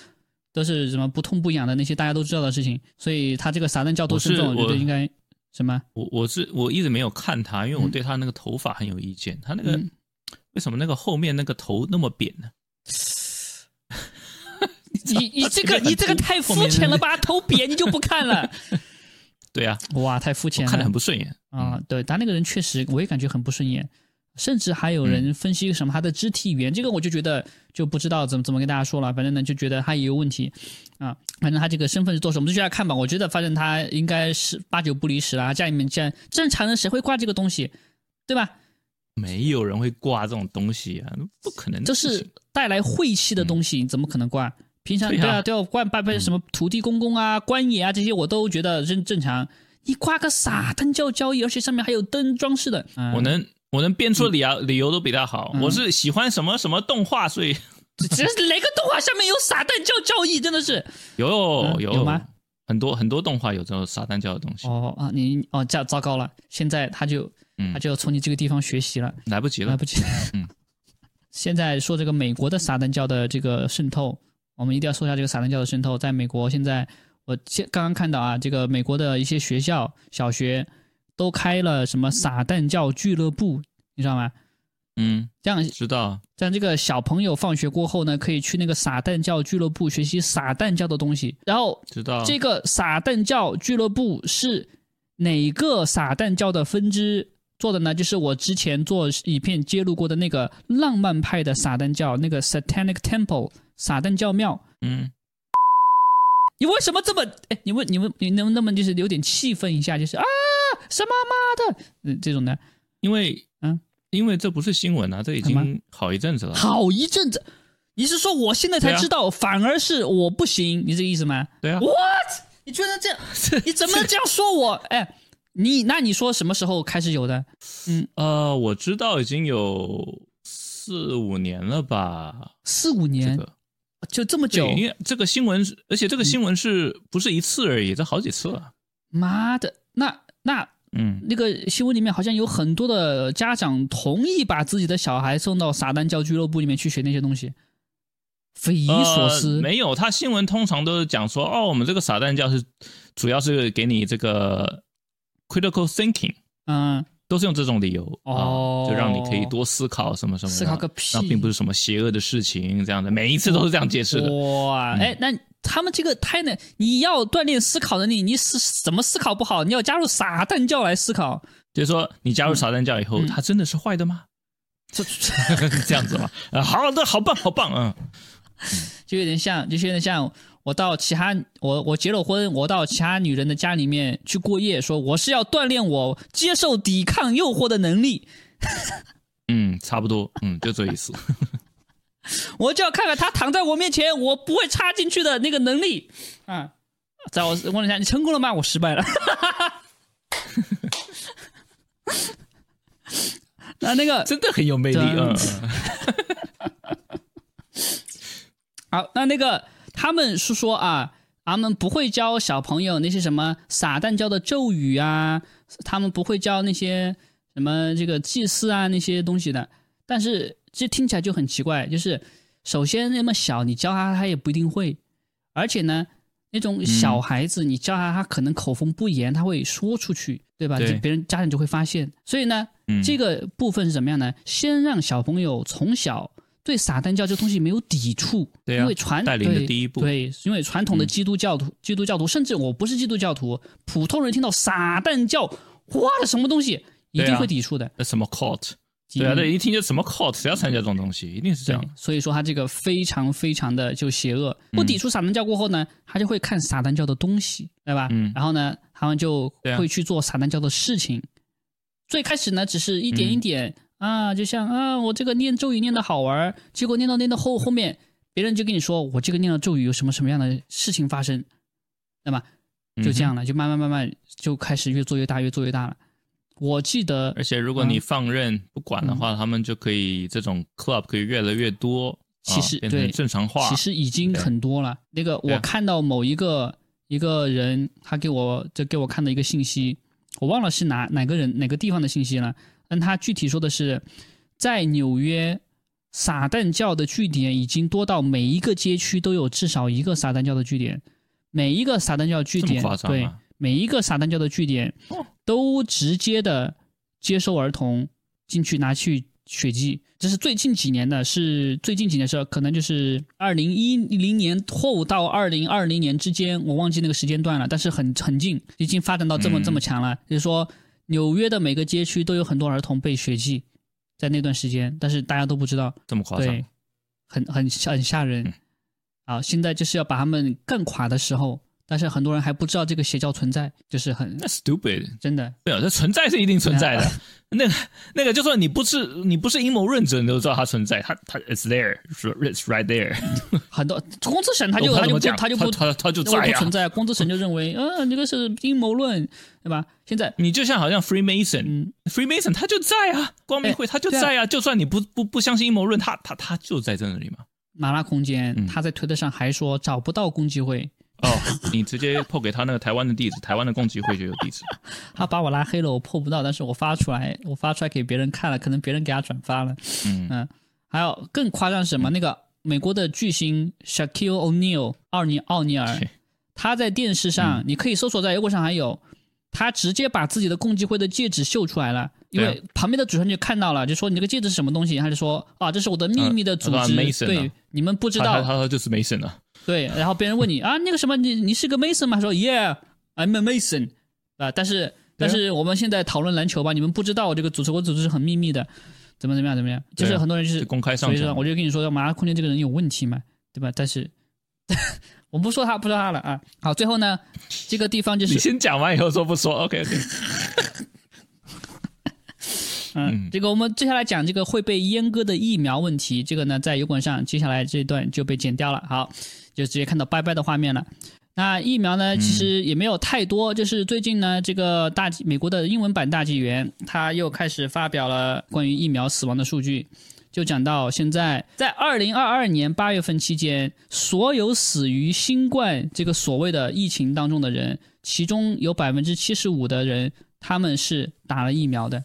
A: 都是什么不痛不痒的那些大家都知道的事情，所以他这个撒旦教徒身份，我觉得应该什么？
B: 我我是我一直没有看他，因为我对他那个头发很有意见，他那个为什么那个后面那个头那么扁呢？
A: 你你这个你这个太肤浅了吧？头扁你就不看了？
B: 对呀，
A: 哇，太肤浅，了，
B: 看得很不顺眼
A: 啊！对他那个人确实我也感觉很不顺眼。甚至还有人分析什么他的肢体语言，这个我就觉得就不知道怎么怎么跟大家说了。反正呢，就觉得他也有问题啊。反正他这个身份是做什么，就来看吧。我觉得反正他应该是八九不离十了。家里面既然正常人谁会挂这个东西，对吧？
B: 没有人会挂这种东西啊，不可能。
A: 这是带来晦气的东西，怎么可能挂？平常对啊都要挂拜拜什么土地公公啊、官爷啊这些，我都觉得正正常。你挂个撒旦教交易，而且上面还有灯装饰的，
B: 我能。我能编出理由，理由都比他好。我是喜欢什么什么动画，所以
A: 这哪个动画上面有撒旦教教义？真的是
B: 有
A: 有
B: 有吗？很多很多动画有这种撒旦教的东西。
A: 哦啊，你哦，这糟糕了！现在他就他就要从你这个地方学习了，
B: 来不及了，
A: 来不及。嗯，现在说这个美国的撒旦教的这个渗透，我们一定要说一下这个撒旦教的渗透。在美国，现在我现刚刚看到啊，这个美国的一些学校小学。都开了什么撒旦教俱乐部，你知道吗？
B: 嗯，
A: 这样
B: 知道。
A: 这样这个小朋友放学过后呢，可以去那个撒旦教俱乐部学习撒旦教的东西。然后
B: 知道
A: 这个撒旦教俱乐部是哪个撒旦教的分支做的呢？就是我之前做影片揭露过的那个浪漫派的撒旦教，那个 Satanic Temple 撒旦教庙。
B: 嗯。
A: 你为什么这么？哎，你问你问你能那么就是有点气愤一下，就是啊什么妈的，嗯这种的，
B: 因为嗯，因为这不是新闻啊，这已经好一阵子了，
A: 好一阵子。你是说我现在才知道，反而是我不行？你这个意思吗？
B: 对啊。
A: What？你居然这样？你怎么能这样说我？哎，你那你说什么时候开始有的？
B: 嗯呃，我知道已经有四五年了吧？
A: 四五年。就这么久，
B: 因为这个新闻，而且这个新闻是不是一次而已？这好几次了。
A: 妈的，那那
B: 嗯，
A: 那个新闻里面好像有很多的家长同意把自己的小孩送到撒旦教俱乐部里面去学那些东西，匪夷所思。
B: 没有，他新闻通常都是讲说，哦，我们这个撒旦教是主要是给你这个 critical thinking，
A: 嗯。
B: 都是用这种理由哦，就让你可以多思考什么什么，
A: 思考个屁，
B: 那并不是什么邪恶的事情，这样的每一次都是这样解释的。
A: 哇，哎，那他们这个太难，你要锻炼思考能力，你是怎么思考不好？你要加入撒旦教来思考，
B: 就是说你加入撒旦教以后，他真的是坏的吗？这 这样子吗？啊，好的，好棒，好棒，嗯，
A: 就有点像，就有点像我到其他我我结了婚，我到其他女人的家里面去过夜，说我是要锻炼我接受抵抗诱惑的能力。
B: 嗯，差不多，嗯，就这意思。
A: 我就要看看他躺在我面前，我不会插进去的那个能力啊！在我问了一下，你成功了吗？我失败了。那那个
B: 真的很有魅力啊！
A: 好，那那个他们是说啊，他们不会教小朋友那些什么撒旦教的咒语啊，他们不会教那些什么这个祭祀啊那些东西的，但是。这听起来就很奇怪，就是首先那么小，你教他他也不一定会，而且呢，那种小孩子你教他，他可能口风不严，他会说出去，对吧？别人家长就会发现。所以呢，这个部分是怎么样呢？先让小朋友从小对撒旦教这东西没有抵触，
B: 对
A: 因为传
B: 带领的第一步，
A: 对，因为传统的基督教徒、基督教徒，甚至我不是基督教徒，普通人听到撒旦教，哇，什么东西，一定会抵触的。
B: 什么 cult？对啊，对，一听就什么 cult，谁要参加这种东西，一定是这样。
A: 所以说他这个非常非常的就邪恶。不抵触撒旦教过后呢，他就会看撒旦教的东西，对吧？嗯。然后呢，他们就会去做撒旦教的事情。最开始呢，只是一点一点啊，就像啊，我这个念咒语念的好玩结果念到念到后后面，别人就跟你说，我这个念的咒语有什么什么样的事情发生，那么？就这样了，就慢慢慢慢就开始越做越大，越做越大了。我记得，
B: 而且如果你放任不管的话，他们就可以这种 club 可以越来越多，
A: 其实对
B: 正常化，
A: 其实已经很多了。那个我看到某一个一个人，他给我就给我看的一个信息，我忘了是哪哪个人哪个地方的信息了。但他具体说的是，在纽约，撒旦教的据点已经多到每一个街区都有至少一个撒旦教的据点，每一个撒旦教据点对。每一个撒旦教的据点，都直接的接收儿童进去拿去血祭，这是最近几年的，是最近几年是，可能就是二零一零年后到二零二零年之间，我忘记那个时间段了，但是很很近，已经发展到这么这么强了。就是说，纽约的每个街区都有很多儿童被血祭，在那段时间，但是大家都不知道，
B: 这么夸张，
A: 对，很很很吓人。好，现在就是要把他们干垮的时候。但是很多人还不知道这个邪教存在，就是很
B: stupid，
A: 真的。
B: 对啊，这存在是一定存在的。那个那个，就算你不是你不是阴谋论者，你都知道它存在。它它 it's there，it's right there。
A: 很多公子神他就他就不他就不
B: 他他就在
A: 不存在。公子神就认为，嗯，这个是阴谋论，对吧？现在
B: 你就像好像 Freemason，Freemason 他就在啊，光明会他就在啊。就算你不不不相信阴谋论，他他他就在这里嘛。
A: 麻辣空间他在推特上还说找不到共济会。
B: 哦，你直接破给他那个台湾的地址，台湾的共济会就有地址。
A: 他把我拉黑了，我破不到，但是我发出来，我发出来给别人看了，可能别人给他转发了。嗯嗯，还有更夸张是什么？那个美国的巨星 Shaquille O'Neal 奥尼奥尼尔，他在电视上，你可以搜索在微博上还有，他直接把自己的共济会的戒指秀出来了，因为旁边的主持人就看到了，就说你这个戒指是什么东西？他就说啊，这是我的秘密的组织，对，你们不知道。
B: 他他就是 Mason 啊。
A: 对，然后别人问你 啊，那个什么，你你是个 Mason 吗？说 Yeah，I'm a Mason，啊，但是但是我们现在讨论篮球吧，你们不知道我这个组织，我组织是很秘密的，怎么怎么样怎么样，就是很多人就是
B: 公开上，
A: 所以说我就跟你说，马拉空间这个人有问题嘛，对吧？但是 我不说他，不说他了啊。好，最后呢，这个地方就是
B: 你先讲完以后说不说？OK OK。
A: 嗯，这个我们接下来讲这个会被阉割的疫苗问题，这个呢在油管上接下来这段就被剪掉了。好，就直接看到拜拜的画面了。那疫苗呢，其实也没有太多，就是最近呢，这个大美国的英文版大纪元他又开始发表了关于疫苗死亡的数据，就讲到现在在二零二二年八月份期间，所有死于新冠这个所谓的疫情当中的人，其中有百分之七十五的人他们是打了疫苗的。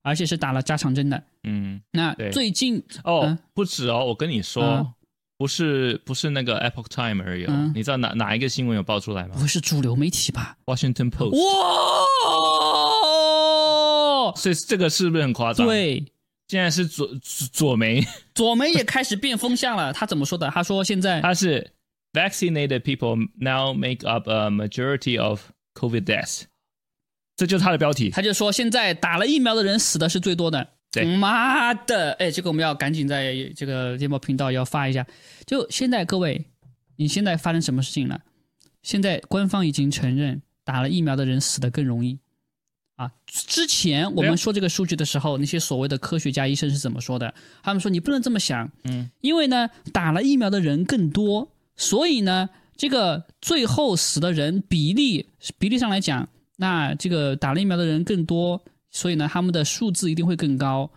A: 而且是打了加强针的，嗯，那最近
B: 哦，不止哦，我跟你说，不是不是那个 Epoch Time 而已，你知道哪哪一个新闻有爆出来吗？
A: 不会是主流媒体吧
B: ？Washington Post。
A: 哇，
B: 所以这个是不是很夸张？
A: 对，
B: 现在是左左媒，
A: 左媒也开始变风向了。他怎么说的？他说现在
B: 他是 vaccinated people now make up a majority of COVID deaths。这就是他的标题。
A: 他就说现在打了疫苗的人死的是最多的。
B: 对，
A: 妈的，哎，这个我们要赶紧在这个电报频道要发一下。就现在各位，你现在发生什么事情了？现在官方已经承认打了疫苗的人死的更容易。啊，之前我们说这个数据的时候，那些所谓的科学家医生是怎么说的？他们说你不能这么想，嗯，因为呢，打了疫苗的人更多，所以呢，这个最后死的人比例比例上来讲，那这个打了疫苗的人更多，所以呢，他们的数字一定会更高。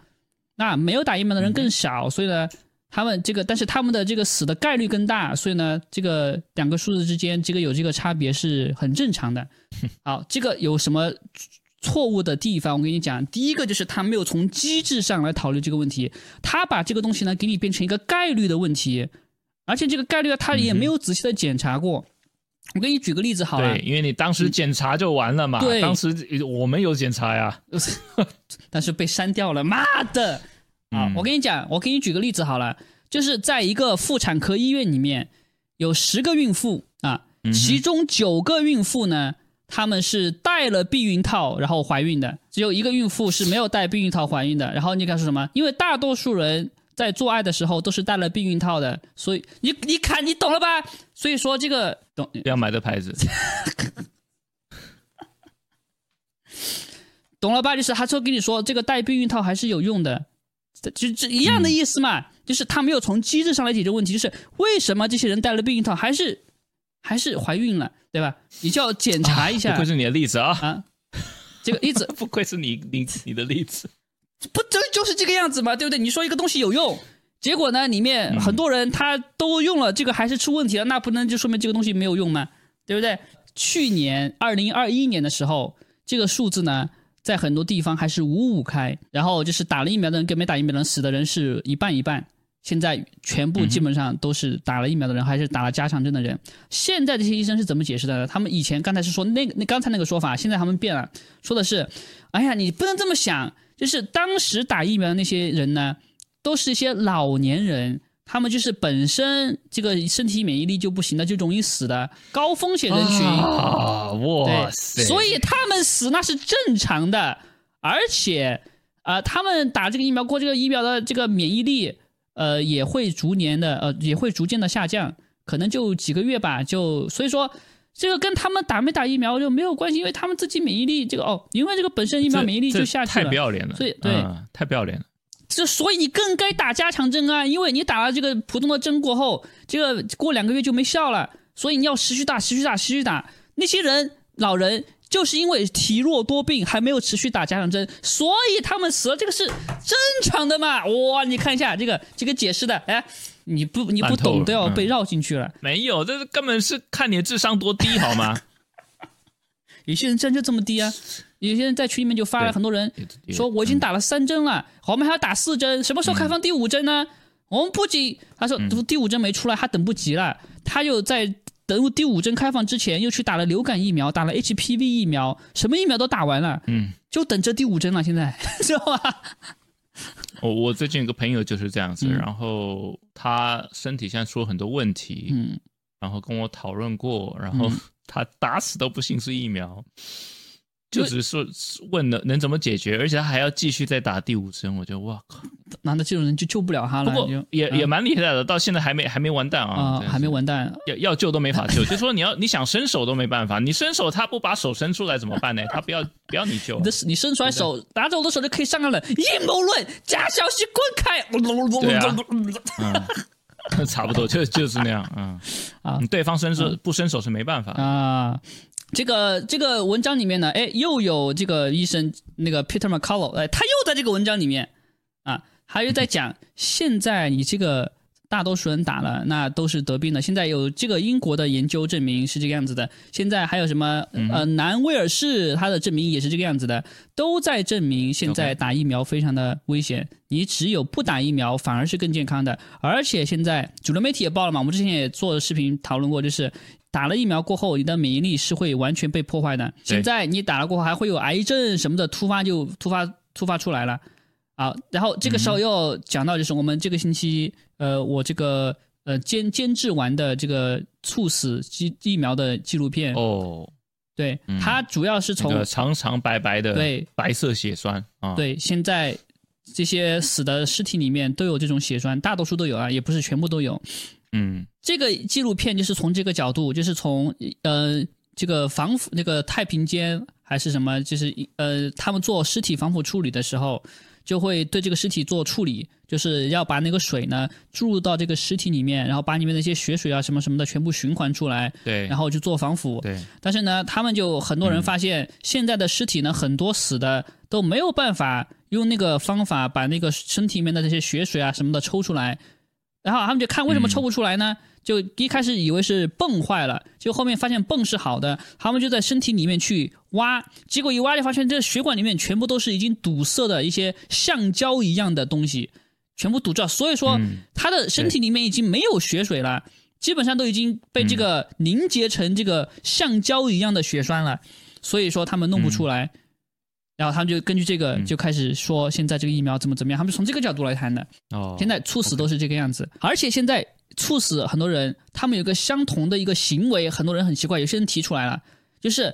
A: 那没有打疫苗的人更少，所以呢，他们这个但是他们的这个死的概率更大，所以呢，这个两个数字之间这个有这个差别是很正常的。好，这个有什么？错误的地方，我跟你讲，第一个就是他没有从机制上来讨论这个问题，他把这个东西呢给你变成一个概率的问题，而且这个概率他也没有仔细的检查过。我给你举个例子好了，
B: 对，因为你当时检查就完了嘛，
A: 对，
B: 当时我们有检查呀，
A: 但是被删掉了，妈的！啊，我跟你讲，我给你举个例子好了，就是在一个妇产科医院里面有十个孕妇啊，其中九个孕妇呢。他们是戴了避孕套然后怀孕的，只有一个孕妇是没有戴避孕套怀孕的。然后你敢说什么？因为大多数人在做爱的时候都是戴了避孕套的，所以你你看你懂了吧？所以说这个懂
B: 要买的牌子，
A: 懂了吧？就是他说跟你说这个戴避孕套还是有用的，就这一样的意思嘛。就是他没有从机制上来解决问题，就是为什么这些人戴了避孕套还是还是怀孕了？对吧？你就要检查一下。
B: 不愧是你的例子啊！
A: 啊，这个例子
B: 不愧是你你你的例子，
A: 不就就是这个样子嘛？对不对？你说一个东西有用，结果呢，里面很多人他都用了，这个还是出问题了，那不能就说明这个东西没有用吗？对不对？去年二零二一年的时候，这个数字呢，在很多地方还是五五开，然后就是打了疫苗的人跟没打疫苗的人死的人是一半一半。现在全部基本上都是打了疫苗的人，还是打了加强针的人。现在这些医生是怎么解释的？呢？他们以前刚才是说那个那刚才那个说法，现在他们变了，说的是，哎呀，你不能这么想，就是当时打疫苗的那些人呢，都是一些老年人，他们就是本身这个身体免疫力就不行的，就容易死的高风险人群
B: 啊，哇塞！
A: 所以他们死那是正常的，而且啊，他们打这个疫苗过这个疫苗的这个免疫力。呃，也会逐年的，呃，也会逐渐的下降，可能就几个月吧，就所以说，这个跟他们打没打疫苗就没有关系，因为他们自己免疫力这个哦，因为这个本身疫苗免疫力就下去
B: 了，太不要脸了，
A: 所以对，
B: 太不要脸了，
A: 这所以你更该打加强针啊，因为你打了这个普通的针过后，这个过两个月就没效了，所以你要持续打，持续打，持续打，那些人老人。就是因为体弱多病，还没有持续打加强针，所以他们死了，这个是正常的嘛？哇，你看一下这个这个解释的，哎，你不你不懂都要被绕进去了。
B: 没有，这根本是看你的智商多低好吗？
A: 有些人真就这么低啊！有些人在群里面就发了很多人说我已经打了三针了，我们还要打四针，什么时候开放第五针呢？我们不仅他说第五针没出来，他等不及了，他又在。等第五针开放之前，又去打了流感疫苗，打了 HPV 疫苗，什么疫苗都打完了，嗯，就等着第五针了。现在 知道吧？
B: 我我最近有个朋友就是这样子，然后他身体现在出了很多问题，嗯，然后跟我讨论过，然后 他打死都不信是疫苗。就只是说问能能怎么解决，而且他还要继续再打第五针，我觉得哇靠，
A: 难道这种人就救不了他了？
B: 不过也也蛮厉害的，到现在还没还没完蛋啊，
A: 还没完蛋，
B: 要要救都没法救，就说你要你想伸手都没办法，你伸手他不把手伸出来怎么办呢？他不要不要你救，
A: 你的你伸出来手拿着我的手就可以上岸了，阴谋论，假消息滚开，
B: 对啊 差不多就就是那样，嗯啊，对方伸手不伸手是没办法
A: 啊。这个这个文章里面呢，哎，又有这个医生那个 Peter McCullough，哎，他又在这个文章里面啊，还有在讲，现在你这个大多数人打了，那都是得病的。现在有这个英国的研究证明是这个样子的，现在还有什么呃南威尔士他的证明也是这个样子的，都在证明现在打疫苗非常的危险。你只有不打疫苗反而是更健康的，而且现在主流媒体也报了嘛，我们之前也做视频讨论过，就是。打了疫苗过后，你的免疫力是会完全被破坏的。现在你打了过后，还会有癌症什么的突发，就突发突发出来了。啊，然后这个时候又讲到，就是我们这个星期，呃，我这个呃监监制完的这个猝死疫疫苗的纪录片
B: 哦，
A: 对，它主要是从
B: 长长白白的
A: 对
B: 白色血栓啊，
A: 对，现在这些死的尸体里面都有这种血栓，大多数都有啊，也不是全部都有。
B: 嗯，
A: 这个纪录片就是从这个角度，就是从呃这个防腐那个太平间还是什么，就是呃他们做尸体防腐处理的时候。就会对这个尸体做处理，就是要把那个水呢注入到这个尸体里面，然后把里面那些血水啊什么什么的全部循环出来，
B: 对，
A: 然后去做防腐。
B: 对，
A: 但是呢，他们就很多人发现，现在的尸体呢，很多死的都没有办法用那个方法把那个身体里面的这些血水啊什么的抽出来，然后他们就看为什么抽不出来呢？就一开始以为是泵坏了，就后面发现泵是好的，他们就在身体里面去挖，结果一挖就发现这血管里面全部都是已经堵塞的一些橡胶一样的东西，全部堵住，所以说他的身体里面已经没有血水了，基本上都已经被这个凝结成这个橡胶一样的血栓了，所以说他们弄不出来，然后他们就根据这个就开始说现在这个疫苗怎么怎么样，他们从这个角度来谈的。
B: 哦，
A: 现在猝死都是这个样子，而且现在。猝死很多人，他们有个相同的一个行为，很多人很奇怪。有些人提出来了，就是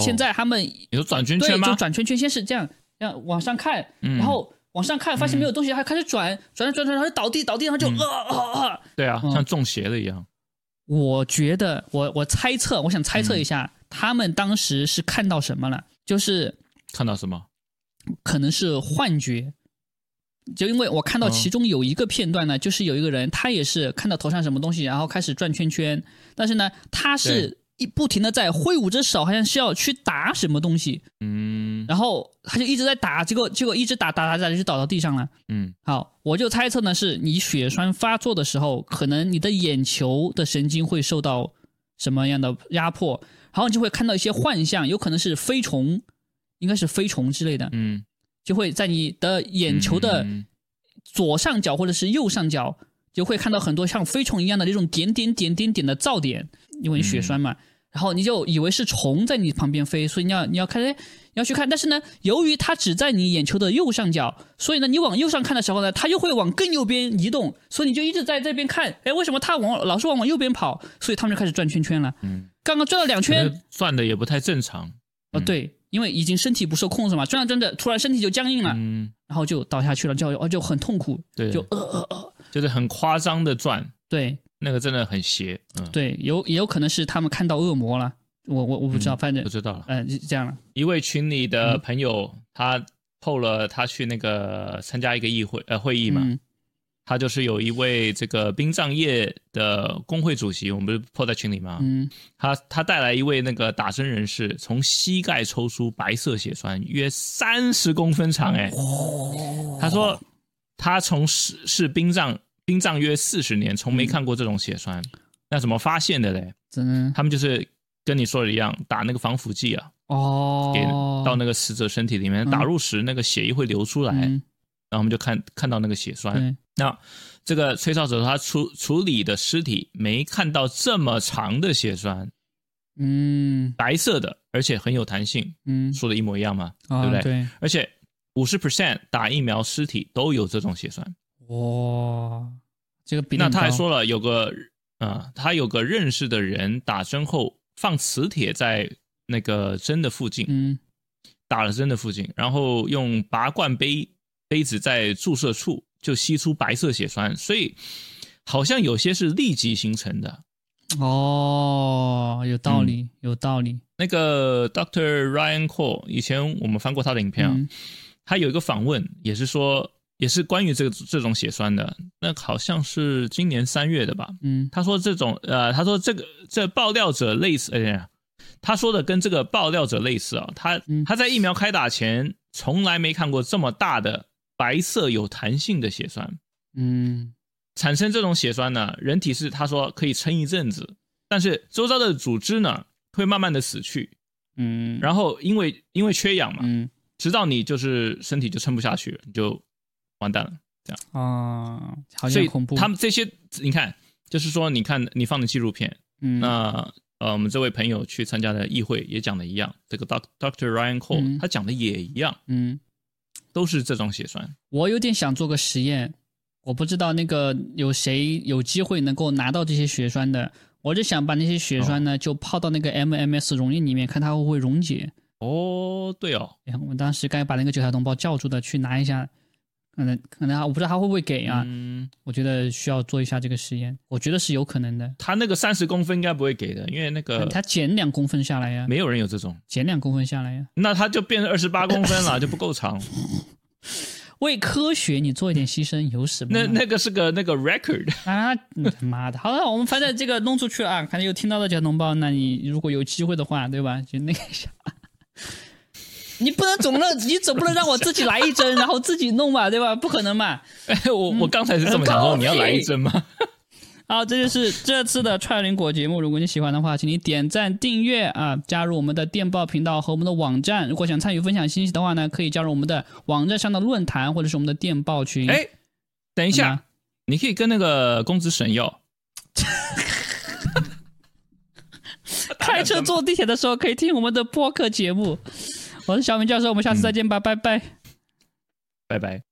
A: 现在他们
B: 有转圈圈吗？
A: 就转圈圈，先是这样，这样往上看，然后往上看，发现没有东西，还开始转，转转转，然后就倒地，倒地，然后就啊啊啊！
B: 对啊，像中邪了一样。
A: 我觉得，我我猜测，我想猜测一下，他们当时是看到什么了？就是
B: 看到什么？
A: 可能是幻觉。就因为我看到其中有一个片段呢，就是有一个人，他也是看到头上什么东西，然后开始转圈圈，但是呢，他是一不停的在挥舞着手，好像是要去打什么东西，
B: 嗯，
A: 然后他就一直在打，结果结果一直打打打打就倒到地上了，
B: 嗯，
A: 好，我就猜测呢，是你血栓发作的时候，可能你的眼球的神经会受到什么样的压迫，然后就会看到一些幻象，有可能是飞虫，应该是飞虫之类的，
B: 嗯。
A: 就会在你的眼球的左上角或者是右上角，就会看到很多像飞虫一样的那种点点点点点的噪点，因为你血栓嘛，然后你就以为是虫在你旁边飞，所以你要你要看，你要去看，但是呢，由于它只在你眼球的右上角，所以呢，你往右上看的时候呢，它又会往更右边移动，所以你就一直在这边看，哎，为什么它往老是往往右边跑？所以他们就开始转圈圈了。
B: 嗯，
A: 刚刚转了两圈，
B: 转的也不太正常。
A: 哦，对。因为已经身体不受控制嘛，转着转着，突然身体就僵硬了，
B: 嗯，
A: 然后就倒下去了，就哦就很痛苦，
B: 对，
A: 就呃呃呃，
B: 就是很夸张的转，
A: 对，
B: 那个真的很邪，嗯，
A: 对，有也有可能是他们看到恶魔了，我我我不知道，反正
B: 不知道了，
A: 嗯，这样了。
B: 一位群里的朋友，他透了他去那个参加一个议会呃会议嘛。他就是有一位这个殡葬业的工会主席，我们不是破在群里吗？
A: 嗯，
B: 他他带来一位那个打针人士，从膝盖抽出白色血栓，约三十公分长。哎，他说他从事是殡葬殡葬约四十年，从没看过这种血栓。那怎么发现的嘞？真的他们就是跟你说的一样，打那个防腐剂啊，
A: 哦，
B: 给到那个死者身体里面，打入时那个血液会流出来，然后我们就看看到那个血栓。那这个吹哨者他处处理的尸体没看到这么长的血栓，
A: 嗯，
B: 白色的，而且很有弹性，
A: 嗯，
B: 说的一模一样嘛，对不对？
A: 对，
B: 而且五十 percent 打疫苗尸体都有这种血栓，
A: 哇，这个比
B: 那他还说了，有个啊，他有个认识的人打针后放磁铁在那个针的附近，
A: 嗯，
B: 打了针的附近，然后用拔罐杯杯子在注射处。就吸出白色血栓，所以好像有些是立即形成的。
A: 哦，有道理，有道理。
B: 那个 Doctor Ryan Cole 以前我们翻过他的影片啊，他有一个访问，也是说，也是关于这个这种血栓的。那好像是今年三月的吧？
A: 嗯，
B: 他说这种呃，他说这个这爆料者类似，哎呀，他说的跟这个爆料者类似啊。他他在疫苗开打前从来没看过这么大的。白色有弹性的血栓，
A: 嗯，
B: 产生这种血栓呢，人体是他说可以撑一阵子，但是周遭的组织呢会慢慢的死去，
A: 嗯，
B: 然后因为因为缺氧嘛，
A: 嗯，
B: 直到你就是身体就撑不下去了，你就完蛋了，这样。
A: 啊，好像恐怖。
B: 他们这些你看，就是说你看你放的纪录片，
A: 嗯，
B: 那呃我们这位朋友去参加的议会也讲的一样，这个 Doctor Ryan Cole 他讲的也一样，
A: 嗯。
B: 都是这种血栓。
A: 我有点想做个实验，我不知道那个有谁有机会能够拿到这些血栓的，我就想把那些血栓呢就泡到那个 MMS 溶液里面，看它会不会溶解。
B: 哦，对哦，
A: 我当时该把那个九条同胞叫住的去拿一下，可能可能我不知道他会不会给啊。嗯，我觉得需要做一下这个实验，我觉得是有可能的。
B: 他那个三十公分应该不会给的，因为那个
A: 他减两公分下来呀，
B: 没有人有这种
A: 减两公分下来呀，
B: 那他就变成二十八公分了，就不够长。
A: 为科学，你做一点牺牲有什么？
B: 那那个是个那个 record
A: 啊！他妈的，好了，我们反正这个弄出去了啊，反正有听到的小同胞，那你如果有机会的话，对吧？就那个啥，你不能总让，你总不能让我自己来一针，然后自己弄吧，对吧？不可能嘛！
B: 哎 我我刚才是这么想说，你要来一针吗？
A: 好，这就是这次的串联果节目。如果你喜欢的话，请你点赞、订阅啊，加入我们的电报频道和我们的网站。如果想参与分享信息的话呢，可以加入我们的网站上的论坛或者是我们的电报群。
B: 哎，等一下，你可以跟那个公子省要。
A: 开车坐地铁的时候可以听我们的播客节目。我是小明教授，我们下次再见吧，拜拜，
B: 拜拜。